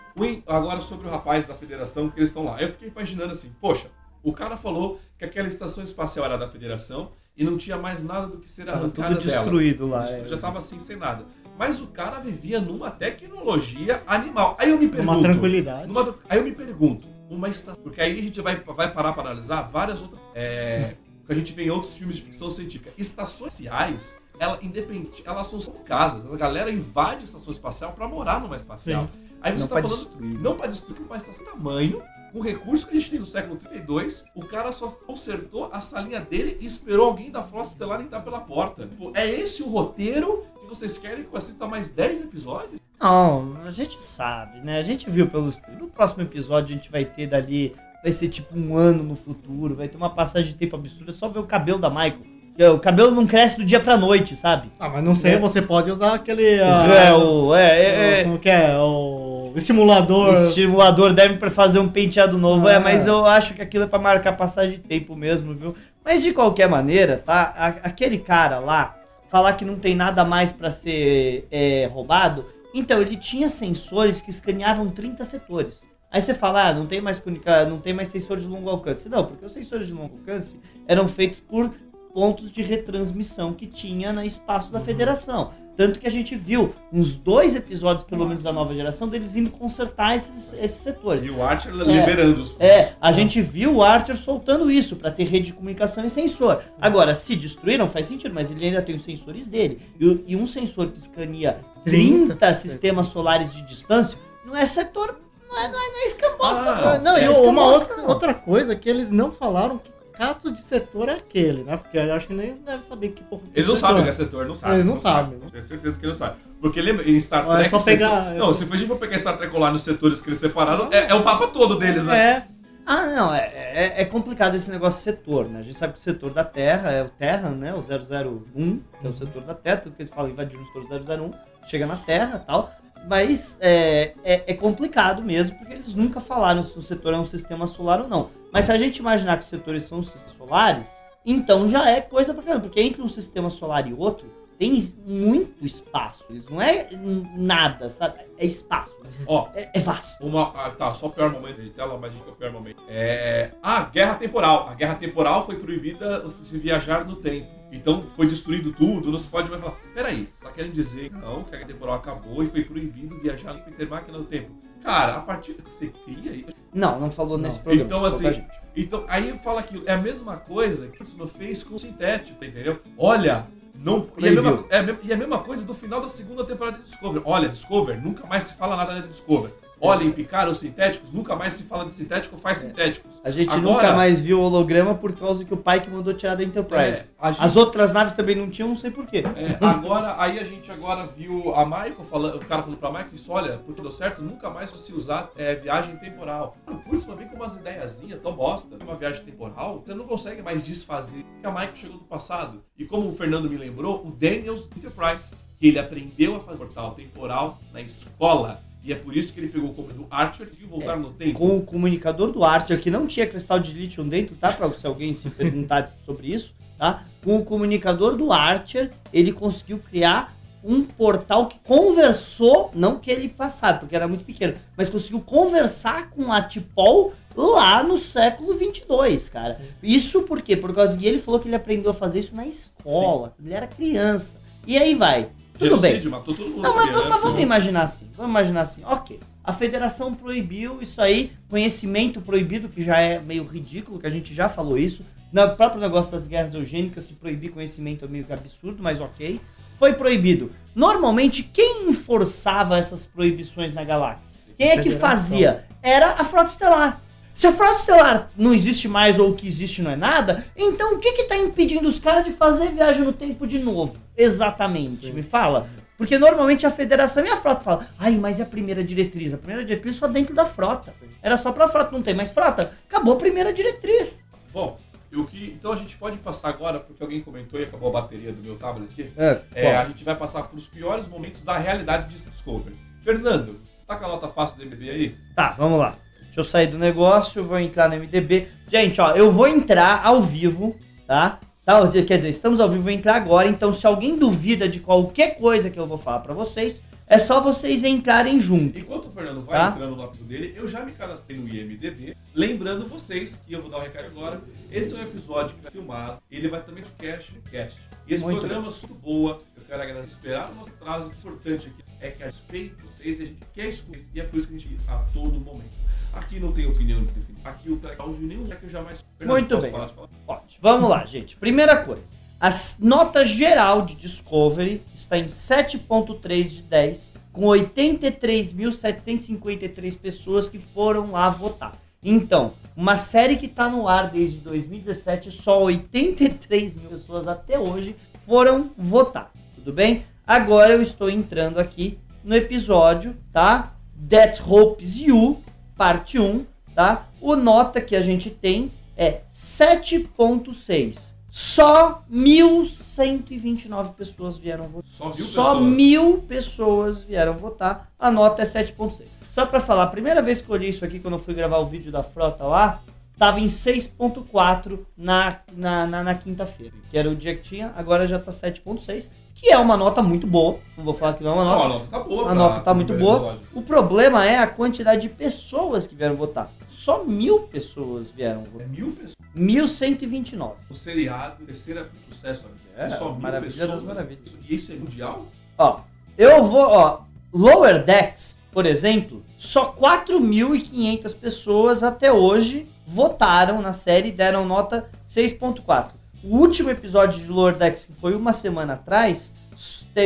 Agora sobre o rapaz da federação que eles estão lá. Eu fiquei imaginando assim, poxa, o cara falou que aquela estação espacial era da federação e não tinha mais nada do que ser Tava arrancada tudo dela. destruído lá. É. Já tava assim, sem nada. Mas o cara vivia numa tecnologia animal. Aí eu me pergunto... Uma tranquilidade. Numa- Aí eu me pergunto, uma estação. Porque aí a gente vai, vai parar para analisar várias outras. É, que a gente vê em outros filmes de ficção científica. Estações espaciais, ela, independente, elas são, casas. A galera invade a estação espacial para morar numa espacial. Aí você Não tá falando. destruir. Não para destruir uma estação de tamanho. Com o recurso que a gente tem no século 32, o cara só consertou a salinha dele e esperou alguém da Frota Estelar entrar pela porta. É esse o roteiro vocês querem que eu assista mais 10 episódios? Não, a gente sabe, né? A gente viu pelos. No próximo episódio a gente vai ter dali. Vai ser tipo um ano no futuro, vai ter uma passagem de tempo absurda. É só ver o cabelo da Michael. O cabelo não cresce do dia pra noite, sabe? Ah, mas não sei, É. você pode usar aquele. O- ah, é, o, é, é, é, Como que é? O estimulador. o estimulador deve pra fazer um penteado novo, é, Ah. mas eu acho que aquilo é pra marcar passagem de tempo mesmo, viu? Mas de qualquer maneira, tá? A- aquele cara lá, falar que não tem nada mais pra ser é, roubado, então ele tinha sensores que escaneavam 30 setores. Aí você fala, ah, não tem mais não tem mais sensores de longo alcance. Não, porque os sensores de longo alcance eram feitos por pontos de retransmissão que tinha no espaço da federação. Tanto que a gente viu uns dois episódios, pelo menos da nova geração, deles indo consertar esses, esses setores. E o Archer liberando os. É, a gente viu o Archer soltando isso pra ter rede de comunicação e sensor. Agora, se destruíram, faz sentido, mas ele ainda tem os sensores dele. E, e um sensor que escaneia 30, 30 sistemas solares de distância não é setor. Não é, não é, não é escambosta, Ah, não é- não, é e uma outra, não. outra coisa que eles não falaram que caso de setor é aquele, né? Porque eu acho que nem deve saber que porra Eles não setor. sabem que é setor, não sabem. Eles não sabem. Tenho certeza que eles não sabem. Porque lembra, em Star É Trek. só setor- pegar- Não, se a gente for pegar Star Trek lá nos setores que eles separaram, é, é o mapa todo deles, né? É, Ah, não, é, é, é complicado esse negócio de setor, né? A gente sabe que o setor da Terra é o Terra, né? O 001, que é o setor da Terra, tanto que eles falam invadir o setor 001, chega na Terra e tal. Mas é, é, é complicado mesmo, porque eles nunca falaram se o setor é um sistema solar ou não. Mas se a gente imaginar que os setores são solares, então já é coisa pra caramba, porque entre um sistema solar e outro tem muito espaço. Eles não é nada, sabe? É espaço. Ó, É, é vasto. Uma, ah, tá, só o pior momento de tela, mas a gente tem o pior momento. É. Ah, guerra temporal. A guerra temporal foi proibida se viajar no tempo. Então foi destruído tudo, não se pode mais falar. Peraí, você tá querendo dizer não, que a guerra temporal acabou e foi proibido viajar e ter máquina no tempo? Cara, a partir do que você cria. Não, não falou Não. nesse programa. Então, assim, gente. Então, aí fala aquilo. É a mesma coisa que o Tsuno fez com o sintético, entendeu? Olha, não. E a, Proibiu. mesma, é, a mesma- e a mesma coisa do final da segunda temporada de Discovery. Olha, Discovery, nunca mais se fala nada de Discovery. Olha, em picar os sintéticos, nunca mais se fala de sintético, faz sintéticos. A gente Agora- nunca mais viu o holograma por causa que o pai que mandou tirar da Enterprise. É, gente- As outras naves também não tinham, não sei porquê. É, agora, aí a gente agora viu a Michael falando, o cara falando pra Michael, isso, olha, porque deu certo, nunca mais vai se usar é, viagem temporal. Mano, por isso, vem com umas ideiazinhas tão bosta, uma viagem temporal, você não consegue mais desfazer que a Michael chegou do passado. E como o Fernando me lembrou, o Daniels Enterprise, que ele aprendeu a fazer portal temporal na escola. E é por isso que ele pegou o comando do Archer e voltar no tempo. Com o comunicador do Archer, que não tinha cristal de lítio dentro, tá? Pra se alguém se perguntar <laughs> sobre isso, tá? Com o comunicador do Archer, ele conseguiu criar um portal que conversou, não que ele passasse, porque era muito pequeno, mas conseguiu conversar com a Tipol lá no século 22, cara. Isso por quê? Por causa que ele falou que ele aprendeu a fazer isso na escola, quando ele era criança. E aí vai. Tudo bem. Matou todo mundo. Não, mas, sabia, né? mas vamos imaginar assim. Vamos imaginar assim. Ok. A federação proibiu isso aí, conhecimento proibido, que já é meio ridículo, que a gente já falou isso. No próprio negócio das guerras eugênicas, que proibir conhecimento é meio que absurdo, mas ok. Foi proibido. Normalmente, quem enforçava essas proibições na galáxia? Quem é que fazia? Era a Frota Estelar. Se a Frota Estelar não existe mais ou o que existe não é nada, então o que que tá impedindo os caras de fazer viagem no tempo de novo? Exatamente, Sim. me fala. Porque normalmente a federação e a frota falam, ai, mas e a primeira diretriz? A primeira diretriz só dentro da frota. Era só pra frota, não tem mais frota. Acabou a primeira diretriz. Bom, o que, então a gente pode passar agora, porque alguém comentou e acabou a bateria do meu tablet aqui. É, É, a gente vai passar por os piores momentos da realidade de Discovery. Fernando, você tá com a nota fácil do MDB aí? Tá, vamos lá. Deixa eu sair do negócio, vou entrar no MDB. Gente, ó, eu vou entrar ao vivo, tá? tá? Quer dizer, estamos ao vivo, vou entrar agora. Então, se alguém duvida de qualquer coisa que eu vou falar pra vocês, é só vocês entrarem junto. Enquanto o Fernando vai Tá. entrando no apito dele, eu já me cadastrei no IMDB. Lembrando vocês que eu vou dar o recado agora. Esse é um episódio que vai filmado. Ele vai também no cast. cast. E esse Muito programa é super boa. Eu quero agradecer esperar o nosso prazo. O importante aqui é que a respeito de vocês e a gente quer escutar. E é por isso que a gente a todo momento. Aqui não tem opinião definida. Aqui o track áudio nenhum é que eu jamais. Fernando, Muito bem. falar? Pode. Vamos lá, gente. Primeira coisa. A nota geral de Discovery está em 7.3 de 10, com 83.753 pessoas que foram lá votar. Então, uma série que está no ar desde 2017, só 83 mil pessoas até hoje foram votar. Tudo bem? Agora eu estou entrando aqui no episódio, tá? That Hopes You, parte 1, tá? O nota que a gente tem é 7.6. Só 1.129 pessoas vieram votar. Só viu Só pessoas? mil pessoas vieram votar. A nota é 7.6. Só pra falar, a primeira vez que eu olhei isso aqui, quando eu fui gravar o vídeo da frota lá, tava em 6.4 na, na, na, na quinta-feira. Que era o dia que tinha, agora já tá 7.6. Que é uma nota muito boa. Não vou falar que não é uma Não, nota. a nota tá boa. A nota tá muito boa. episódio. O problema é a quantidade de pessoas que vieram votar. Só mil pessoas vieram votar. É mil pessoas. 1.129. O seriado, terceira sucesso. amigo. É, só mil maravilha pessoas. das maravilhas. E isso é mundial? Ó, eu vou, ó, Lower Decks, por exemplo, só 4.500 pessoas até hoje votaram na série e deram nota 6.4. O último episódio de Lower Decks, que foi uma semana atrás,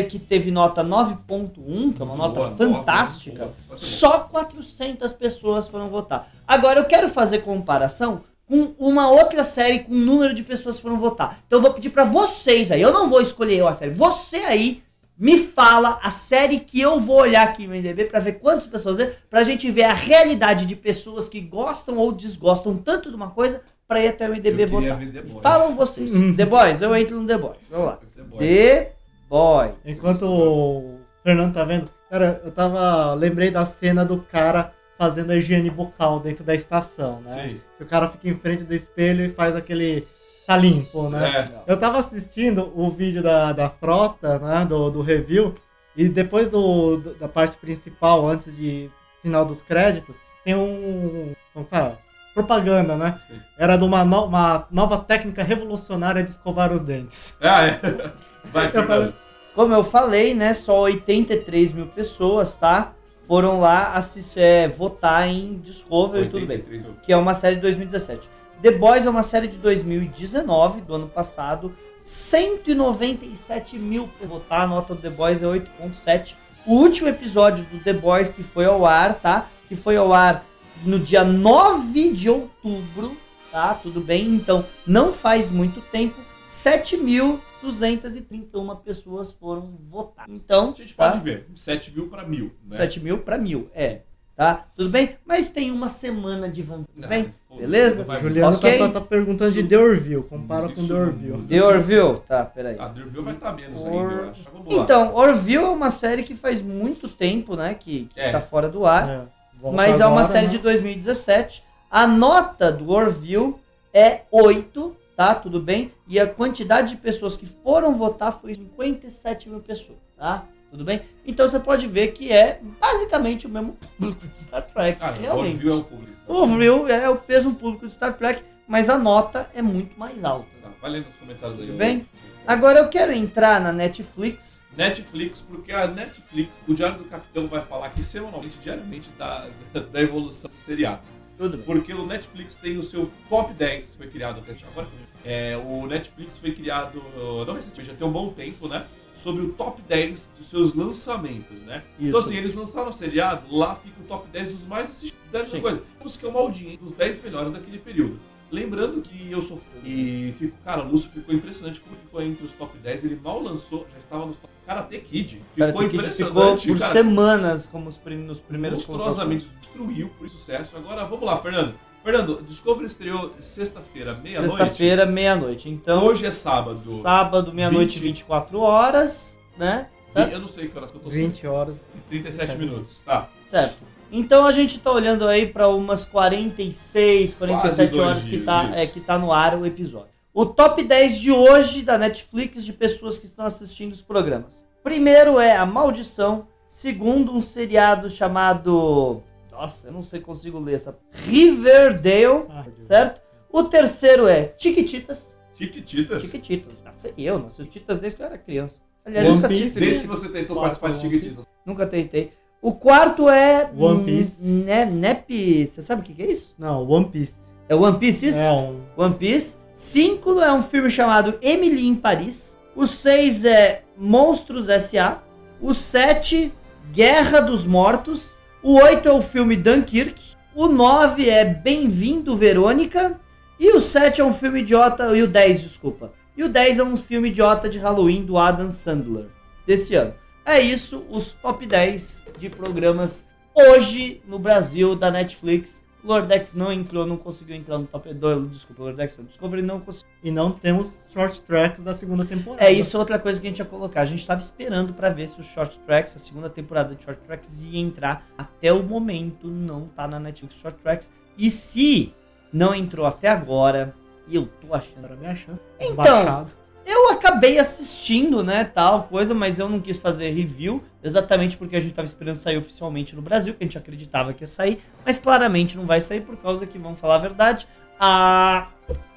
que teve nota 9.1, que é uma Muito nota boa, fantástica, boa, boa. só 400 pessoas foram votar. Agora, eu quero fazer comparação com uma outra série com o número de pessoas que foram votar. Então, eu vou pedir pra vocês aí, eu não vou escolher eu a série, você aí me fala a série que eu vou olhar aqui no IMDb pra ver quantas pessoas é, pra gente ver a realidade de pessoas que gostam ou desgostam tanto de uma coisa pra ir até o IMDB Eu votar. ver The Boys. Falam vocês. The Boys, eu entro no The Boys. Vamos lá. The Boys. The Boys. Enquanto o Fernando tá vendo, cara, eu tava. Lembrei da cena do cara fazendo a higiene bucal dentro da estação, né? Sim. Que o cara fica em frente do espelho e faz aquele. tá limpo, né? É. Eu tava assistindo o vídeo da, da frota, né? Do, do review, e depois do, do- da parte principal, antes de final dos créditos, tem um. Como fala? Propaganda, né? Sim. Era de uma, no- uma nova técnica revolucionária de escovar os dentes. Ah, é. <laughs> Vai, Fernando. Como eu falei, né, só 83 mil pessoas, tá? Foram lá assistir, é, votar em Discovery e tudo bem. 83, eu- Que é uma série de 2017. The Boys é uma série de 2019, do ano passado. 197 mil pra votar, a nota do The Boys é 8.7. O último episódio do The Boys que foi ao ar, tá? Que foi ao ar no dia 9 de outubro, tá? Tudo bem? Então, não faz muito tempo. 7.231 pessoas foram votar. Então, A gente tá? pode ver. 7 mil pra mil, né? 7 mil para mil, é. Tá? Tudo bem? Mas tem uma semana de vantagem, tudo Ah, bem? foda-se, Beleza? não vai- Juliano Ok. tá, tá- tá perguntando de The Orville, compara com Isso The Orville. The Orville? Tá, peraí. A Derville vai estar menos ainda, eu acho. Então, Orville é uma série que faz muito tempo, né, que, que É. tá fora do ar. É, volta mas é uma agora, série né? de 2017. A nota do Orville é 8, tá? Tudo bem? E a quantidade de pessoas que foram votar foi 57 mil pessoas, tá? Tudo bem? Então você pode ver que é basicamente o mesmo <laughs> público de Star Trek, Ah, o realmente. Orville é o público. O Orville é o mesmo público de Star Trek, mas a nota é muito mais alta. Tá, vai lendo os comentários aí. Tudo bem? Agora eu quero entrar na Netflix. Netflix, porque a Netflix, o Diário do Capitão vai falar aqui semanalmente, diariamente, da, <laughs> da evolução do seriado. Tudo bem. Porque o Netflix tem o seu top 10, foi criado até agora. É, o Netflix foi criado, uh, não recentemente, já tem um bom tempo, né? Sobre o top 10 dos seus lançamentos, né? Então, Isso. assim, eles lançaram o seriado, lá fica o top 10 dos mais assistidos. Sim. coisa. Vamos que é uma audiência dos 10 melhores daquele período. Lembrando que eu sou. E fico, cara, o Lúcio ficou impressionante como ficou entre os top 10. Ele mal lançou, já estava nos top. Karate Kid. Cara, Ficou Kid ficou impressionante. por cara, semanas como os prim- nos primeiros monstruosamente destruiu por sucesso. Agora vamos lá, Fernando. Fernando, Discovery estreou sexta-feira, meia-noite. Sexta-feira, meia-noite. Então, Hoje é sábado. sábado, meia-noite, 20. 24 horas, né? Certo? Eu não sei que horas que eu tô 20 horas. 37 27 minutos. Tá. Certo. Então a gente tá olhando aí para umas 46, 47 dois horas que dias, tá, isso. é, que tá no ar o episódio. O top 10 de hoje da Netflix de pessoas que estão assistindo os programas. Primeiro é A Maldição. Segundo, um seriado chamado. Nossa, eu não sei consigo ler essa. Riverdale, Ah, certo? O terceiro é Chiquititas. Chiquititas. Chiquititas. Nasci eu, não assisti Chiquititas desde que eu era criança. Aliás, One nunca Piece. assisti. Desde que você tentou Quatro, participar de One Chiquititas. Nunca tentei. O quarto é. One Piece. N- Ne Nep. Você sabe o que que é isso? Não, One Piece. É One Piece isso? É um. One Piece. Cinco é um filme chamado Emily em Paris. O seis é Monstros S.A. O sete, Guerra dos Mortos. O oito é o filme Dunkirk. O nove é Bem-vindo, Verônica. E o sete é um filme idiota. E o 10, desculpa. E o 10 é um filme idiota de Halloween do Adam Sandler. Desse ano. É isso, os top 10 de programas hoje no Brasil da Netflix. Lordex não entrou, não conseguiu entrar no top 2. Desculpa, Lordex. Discovery não conseguiu. E não temos short tracks da segunda temporada. É isso, é outra coisa que a gente ia colocar. A gente estava esperando para ver se os Short Tracks, a segunda temporada de Short Tracks, ia entrar. Até o momento não tá na Netflix Short Tracks. E se não entrou até agora, e eu tô achando. Era a minha chance. Então, Baixado. Eu acabei assistindo, né, tal coisa, mas eu não quis fazer review, exatamente porque a gente tava esperando sair oficialmente no Brasil, que a gente acreditava que ia sair, mas claramente não vai sair por causa que, vamos falar a verdade, a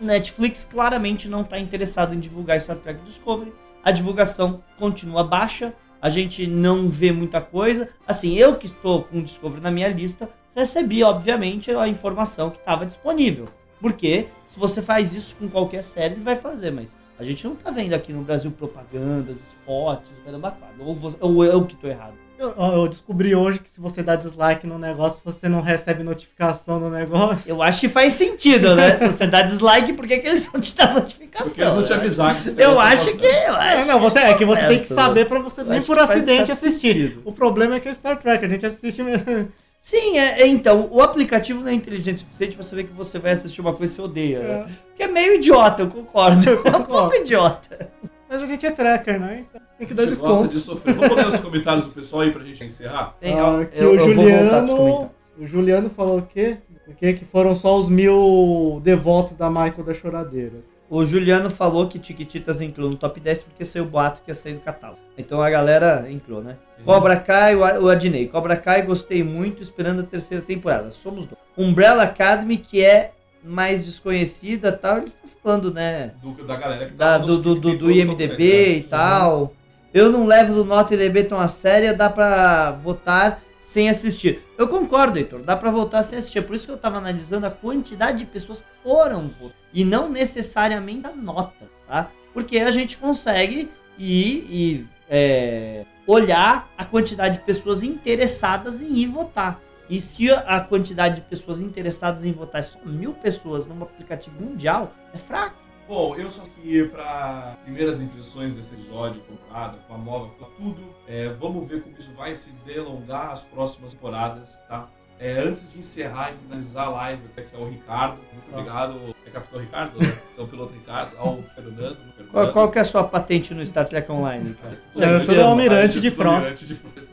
Netflix claramente não tá interessada em divulgar Star Trek Discovery. A divulgação continua baixa, a gente não vê muita coisa. Assim, eu que estou com o Discovery na minha lista, recebi, obviamente, a informação que estava disponível. Porque se você faz isso com qualquer série, vai fazer, mas a gente não tá vendo aqui no Brasil propagandas, spots, caramba, ou, você- ou eu que tô errado. Eu, eu descobri hoje que se você dá dislike no negócio, você não recebe notificação no negócio. Eu acho que faz sentido, né? <laughs> se você dá dislike, por que, que eles vão te dar notificação? Porque eles vão te avisar que esse Eu acho que. Eu acho É, não, você, é que você tá tem que certo. saber pra você Eu nem acho por acidente certo assistir. sentido. O problema é que é Star Trek, a gente assiste mesmo. Sim, é, é, então, o aplicativo não é inteligente o suficiente pra saber que você vai assistir uma coisa que você odeia. né? Que é meio idiota, eu concordo. Eu <laughs> É um pouco concordo. idiota. Mas a gente é tracker, né? Então tem que dar Você gosta desconto. de sofrer. Vamos ler os comentários do pessoal aí pra gente encerrar? <laughs> Tem, Ah, que eu- o Juliano. O Juliano falou o quê? O quê? Que foram só os mil devotos da Michael das Choradeiras. O Juliano falou que Tiquititas entrou no top 10 porque saiu o boato que ia sair do catálogo. Então a galera entrou, né? Cobra Kai, o Adnei. Cobra Kai, gostei muito, esperando a terceira temporada. Somos dois. Umbrella Academy, que é mais desconhecida e tal, eles estão falando, né? Do- da galera que Da, tava do, do, do, do IMDB top 10, né? e tal. Eu não levo do Nota IMDB tão a sério, dá pra votar sem assistir. Eu concordo, Heitor, dá pra votar sem assistir. É por isso que eu tava analisando a quantidade de pessoas que foram votar. E não necessariamente a nota, tá? Porque a gente consegue ir e é, olhar a quantidade de pessoas interessadas em ir votar. E se a quantidade de pessoas interessadas em votar é só mil pessoas num aplicativo mundial, é fraco. Bom, eu só que para primeiras impressões desse episódio, comprado, com a nova, com tudo, é, vamos ver como isso vai se delongar as próximas temporadas, tá? É, antes de encerrar e finalizar a live, até que é o Ricardo, muito Ah. obrigado, é Capitão Ricardo, é <laughs> o piloto Ricardo, ao Fernando. Qual, qual que é a sua patente no Star Trek Online, cara? Já que- do Almirante de frota.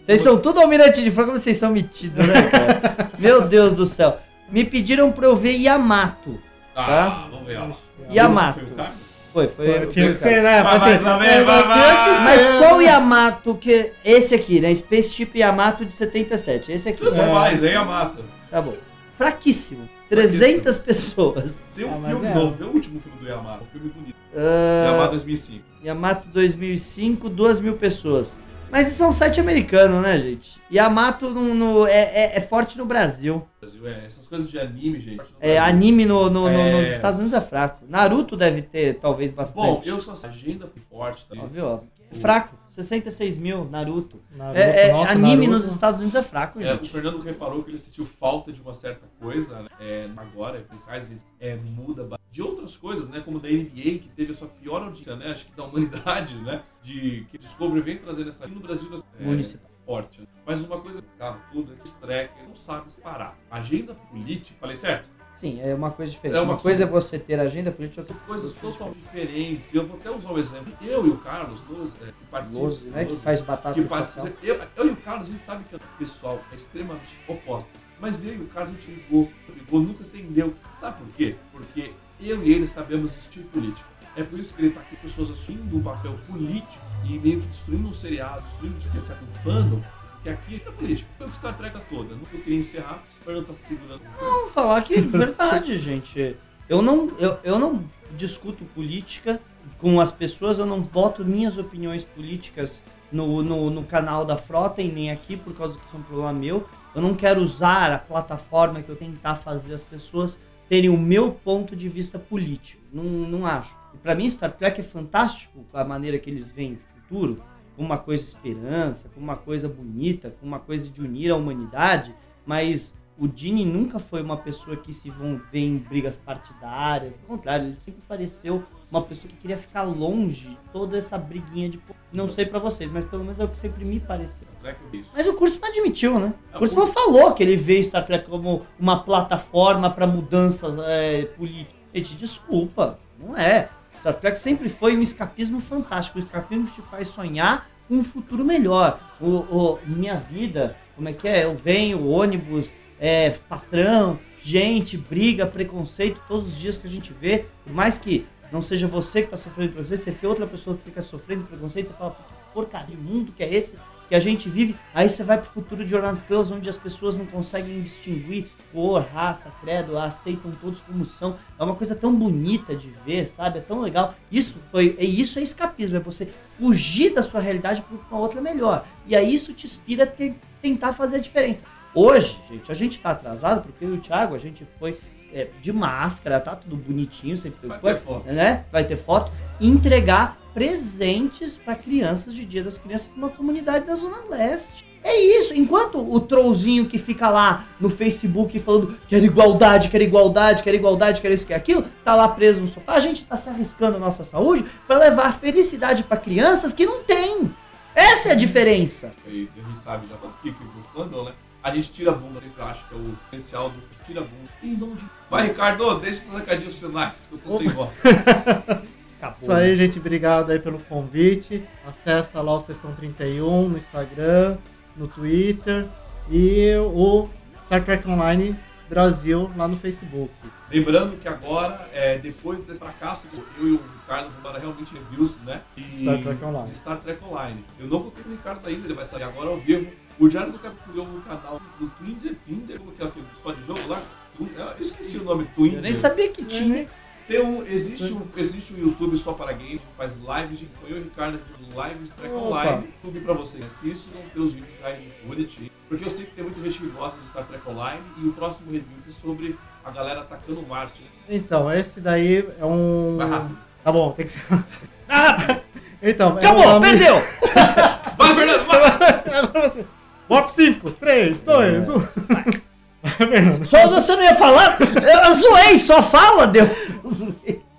Vocês são tudo almirante de frota, como vocês são metidos, né, cara? <laughs> Meu Deus do céu. Me pediram pra eu ver Yamato. Ah, vamos ver, ó. Yamato. Foi? Foi, foi. Tinha que ser, né? É, vai. que Mas qual Yamato que. Esse aqui, né? Spaceship Yamato de 77. Esse aqui. Tudo né? faz, aí Yamato. Tá bom. Fraquíssimo. 300 pessoas. Tem um Ah, mas filme é. novo, vê o último filme do Yamato, um filme bonito. Ah, Yamato 2005. Yamato 2005, 2 mil pessoas. Mas isso é um site americano, né, gente? Yamato no, no- é, é- é forte no Brasil. Brasil, é, essas coisas de anime, gente. É, anime no, no- É. nos Estados Unidos é fraco. Naruto deve ter, talvez, bastante. Bom, eu sou agenda forte, tá? Ó, viu, ó. É fraco. 66 mil, Naruto. Naruto, É, é, nossa, anime Naruto. nos Estados Unidos é fraco, É, o gente. Fernando reparou que ele sentiu falta de uma certa coisa, né? É, agora, pensar às vezes, é, muda de outras coisas, né? Como da NBA, que teve a sua pior audiência, né? Acho que da humanidade, né? De que Discovery vem trazendo essa aqui no Brasil é, Municipal. forte. né? Mas uma coisa, carro, tudo é que esse track não sabe separar. Agenda política, falei certo? Sim, é uma coisa diferente. É uma, uma coisa é você ter agenda política, outra Coisas outra coisa totalmente diferentes. Eu vou até usar um exemplo. Eu e o Carlos, dois, é, que participam. Né? Que faz batata que espacial. eu, eu e o Carlos, a gente sabe que o pessoal é extremamente oposto. Mas eu e o Carlos, a gente ligou, ligou, nunca se entendeu. Sabe por quê? Porque eu e ele sabemos discutir política. É por isso que ele tá aqui, pessoas assumindo um papel político e meio que destruindo um seriado, destruindo de certo um fandom, aqui é política. Foi o que Star Trek tá toda. Não queria encerrar, o Fernando tá se segurando. Vamos falar que é verdade, gente. Eu não, eu, eu não discuto política com as pessoas, eu não boto minhas opiniões políticas no, no, no canal da Frota e nem aqui, por causa que isso é um problema meu. Eu não quero usar a plataforma que eu tentar fazer as pessoas terem o meu ponto de vista político. Não, não acho. E pra mim, Star Trek é fantástico a maneira que eles veem o futuro, como uma coisa de esperança, como uma coisa bonita, como uma coisa de unir a humanidade, mas o Dini nunca foi uma pessoa que se vão ver em brigas partidárias. Pelo contrário, ele sempre pareceu uma pessoa que queria ficar longe de toda essa briguinha de. Não sei pra vocês, mas pelo menos é o que sempre me pareceu. É. Mas o Kurtzman admitiu, né? É, O Kurtzman o- falou que ele vê Star Trek como uma plataforma para mudanças é, políticas. Gente, desculpa, não é. Star Trek sempre foi um escapismo fantástico. O escapismo te faz sonhar um futuro melhor. O, o- minha vida, como é que é? Eu venho, ônibus, é, patrão, gente, briga, preconceito, todos os dias que a gente vê. Por mais que não seja você que está sofrendo preconceito, você vê outra pessoa que fica sofrendo preconceito, você fala, "Puta, que porcaria de mundo que é esse? Que a gente vive, aí você vai pro futuro de Jornada das Estrelas, onde as pessoas não conseguem distinguir cor, raça, credo, aceitam todos como são. É uma coisa tão bonita de ver, sabe? É tão legal. Isso foi, é isso é escapismo, é você fugir da sua realidade para uma outra melhor. E aí isso te inspira a te- tentar fazer a diferença. Hoje, gente, a gente tá atrasado porque o Thiago, a gente foi é, de máscara, tá tudo bonitinho, sempre Vai ter foto. né? Vai ter foto. Entregar presentes para crianças de Dia das Crianças numa comunidade da Zona Leste. É isso. Enquanto o trollzinho que fica lá no Facebook falando quer igualdade, quer igualdade, quer igualdade, quer isso, quer aquilo, tá lá preso no sofá, a gente tá se arriscando a nossa saúde para levar felicidade para crianças que não tem. Essa é a diferença. E a gente sabe já do que que né? A gente tira a bunda, eu sempre acho que é o potencial do tira a bunda. Vai, Ricardo, deixa os recadinhos finais, que eu tô sem voz. <laughs> Acabou. Isso aí, gente. Obrigado aí pelo convite. Acessa lá o Sessão 31 no Instagram, no Twitter e o Star Trek Online Brasil lá no Facebook. Lembrando que agora, é, depois desse fracasso, eu e o Ricardo vamos dar realmente reviews, né? E- Star Trek Online. De Star Trek Online. Eu não contei com o Ricardo ainda, ele vai sair agora ao vivo. O Diário do Capitão criou um canal do Twinder, Tinder, que é aquele só de jogo lá? Eu esqueci o nome Twinder. Eu nem sabia que tinha. Tem um, existe, um, existe um YouTube só para games, que faz lives de. Eu e o Ricardo lives de Trek Opa. Online. YouTube você. Assiste, não ter os vídeos caem bonitinho. Porque eu sei que tem muita gente que gosta de Star Trek Online. E o próximo review é sobre a galera atacando Marte. né? Então, esse daí é um. Vai rápido. Tá bom, tem que ser. Ah, <laughs> Então, é acabou, um nome- perdeu. <laughs> Vai, Fernando! Vai! Agora você. Warp 5, 3, 2, 1. Vai, Fernando. Só você não ia falar? Eu zoei, só fala, Deus.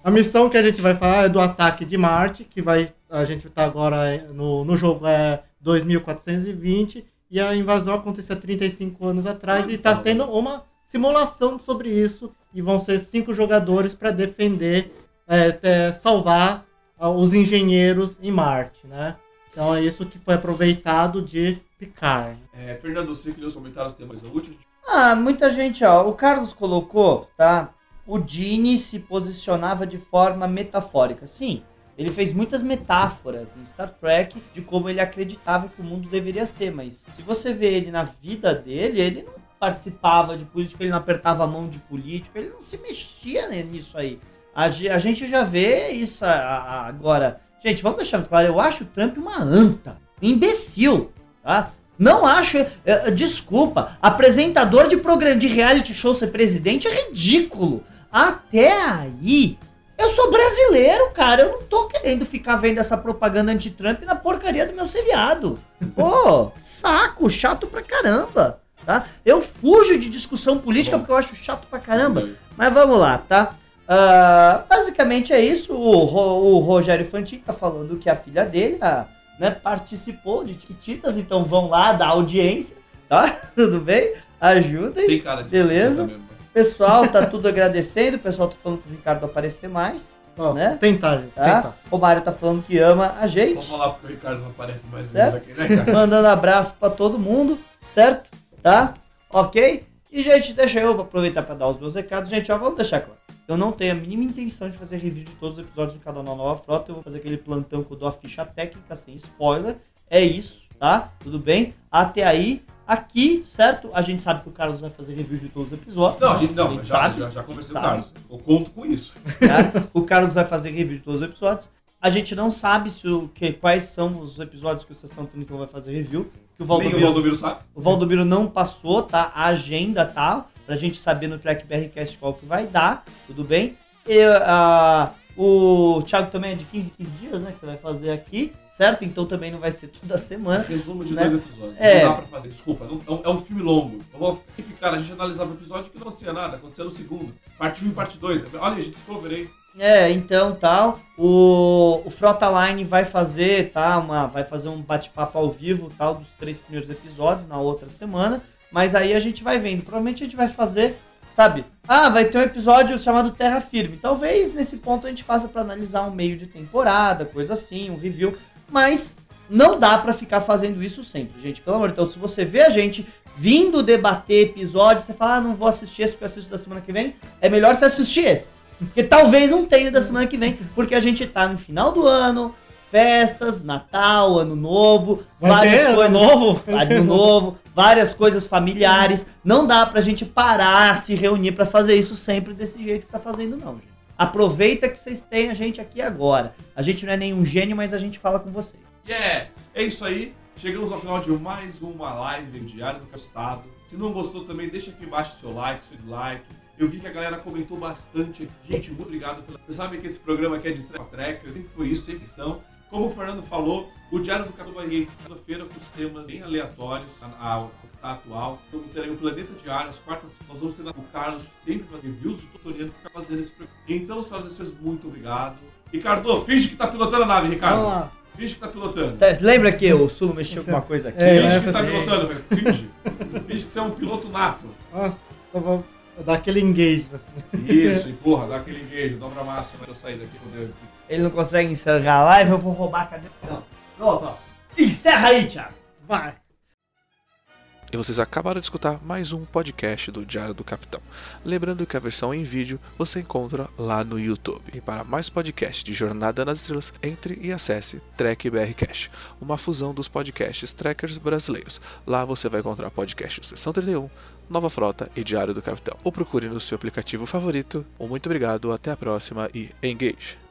A missão que a gente vai falar é do ataque de Marte, que vai. A gente tá agora no, no jogo é 2420 e a invasão aconteceu há 35 anos atrás e tá tendo uma simulação sobre isso e vão ser cinco jogadores para defender, é, é, salvar ah, os engenheiros em Marte, né? Então é isso que foi aproveitado de Picard. É, Fernando, você que leu os comentários tem mais última. Ah, muita gente, ó. O Carlos colocou, tá? O Dini se posicionava de forma metafórica. Sim, ele fez muitas metáforas em Star Trek de como ele acreditava que o mundo deveria ser, mas se você vê ele na vida dele, ele não participava de política, ele não apertava a mão de político, ele não se mexia nisso aí. A, a gente já vê isso a- a- agora. Gente, vamos deixar claro, eu acho o Trump uma anta. imbecil, tá? Não acho. é, é, desculpa, apresentador de programa de reality show ser presidente é ridículo. Até aí, eu sou brasileiro, cara. Eu não tô querendo ficar vendo essa propaganda anti-Trump na porcaria do meu seriado. Pô, saco, chato pra caramba. Tá? Eu fujo de discussão política Bom. porque eu acho chato pra caramba. Mas vamos lá, tá? Ah, basicamente é isso. O, o Rogério Fantin tá falando que a filha dele a, né, participou de Tiquititas, então vão lá dar audiência, tá? <laughs> Tudo bem? Ajudem. Tem cara de Beleza. mesmo, né? pessoal tá tudo agradecendo, o pessoal tá falando pro Ricardo aparecer mais, Ó, Né? Tentar, gente. tá? Tentar. O Mário tá falando que ama a gente, Vamos falar porque o Ricardo não aparece mais Certo? vezes aqui, né, cara? <laughs> mandando abraço pra todo mundo, certo? Tá? Ok? E, gente, deixa eu aproveitar pra dar os meus recados. Gente, ó, vamos deixar claro. Eu não tenho a mínima intenção de fazer review de todos os episódios do canal Nova Frota. Eu vou fazer aquele plantão que eu dou a ficha técnica sem spoiler. É isso, tá? Tudo bem? Até aí, aqui, certo? A gente sabe que o Carlos vai fazer review de todos os episódios. Não, a gente não, mas já, sabe. já, já conversei com o. Carlos. Eu conto com isso. tá? O Carlos vai fazer review de todos os episódios. A gente não sabe se o, que, quais são os episódios que o Sessão 31 vai fazer review. Que o Nem o Valdomiro, Valdomiro sabe. o Valdomiro não passou, tá? A agenda, tá? Pra gente saber no Track BRCast qual que vai dar, tudo bem? E, ah, o Thiago também é de 15 em 15 dias, né? Que você vai fazer aqui, certo? Então também não vai ser toda <laughs> semana. Resumo de Né? dois episódios. É. Não dá pra fazer. Desculpa, não- é, um, é um filme longo. Eu vou ficar, a gente analisava o episódio que não acontecia nada, acontecia no segundo. Parte 1 e parte 2. Olha, a gente aí. É, então tal. O, o Frota Line vai fazer, tá? Uma, vai fazer um bate-papo ao vivo, tal, dos três primeiros episódios na outra semana. Mas aí a gente vai vendo. Provavelmente a gente vai fazer, sabe? Ah, vai ter um episódio chamado Terra Firme. Talvez nesse ponto a gente faça pra analisar um meio de temporada, coisa assim, um review. Mas não dá pra ficar fazendo isso sempre, gente. Pelo amor de Deus, se você vê a gente vindo debater episódios, você fala, ah, não vou assistir esse porque eu assisto da semana que vem, é melhor você assistir esse. Porque talvez não tenha da semana que vem, porque a gente tá no final do ano, festas, Natal, Ano Novo, Vai várias ter coisas. ano novo? Ano Novo, várias coisas familiares. Não dá pra gente parar, se reunir pra fazer isso sempre desse jeito que tá fazendo, não, gente. Aproveita que vocês têm a gente aqui agora. A gente não é nenhum gênio, mas a gente fala com vocês. Yeah! É isso aí. Chegamos ao final de mais uma live diário do Castado. Se não gostou também, deixa aqui embaixo seu like, seu dislike. Eu vi que a galera comentou bastante aqui. Gente, muito obrigado. Pela... Vocês sabem que esse programa aqui é de track a track, sempre foi isso, são. Como o Fernando falou, o Diário do Catu vai ir segunda-feira com os temas bem aleatórios, a, a, o que tá atual. Vamos ter aí o Planeta Diário, as quartas, nós vamos ter o Carlos sempre faz reviews do tutorial que fica fazendo esse programa. Então, senhoras e senhores, muito obrigado. Ricardo, finge que tá pilotando a nave, Ricardo. Vamos lá. Finge que tá pilotando. Tá, Lembra que o Sulo mexeu com uma coisa aqui? É, Finge essa que tá sim. pilotando, velho. Finge. Finge que você é um piloto nato. Nossa, eu vou dar aquele engage. Isso, e porra, dá aquele engage, dobra a massa pra eu sair daqui poder. Ele não consegue encerrar a live, eu vou roubar a cadeira. Não. Pronto, ó. Encerra aí, Thiago. Vai. E vocês acabaram de escutar mais um podcast do Diário do Capitão. Lembrando que a versão em vídeo você encontra lá no YouTube. E para mais podcasts de Jornada nas Estrelas, entre e acesse Trek BR Cash, uma fusão dos podcasts trackers brasileiros. Lá você vai encontrar podcasts Sessão 31, Nova Frota e Diário do Capitão. Ou procure no seu aplicativo favorito. Um muito obrigado, até a próxima e engage!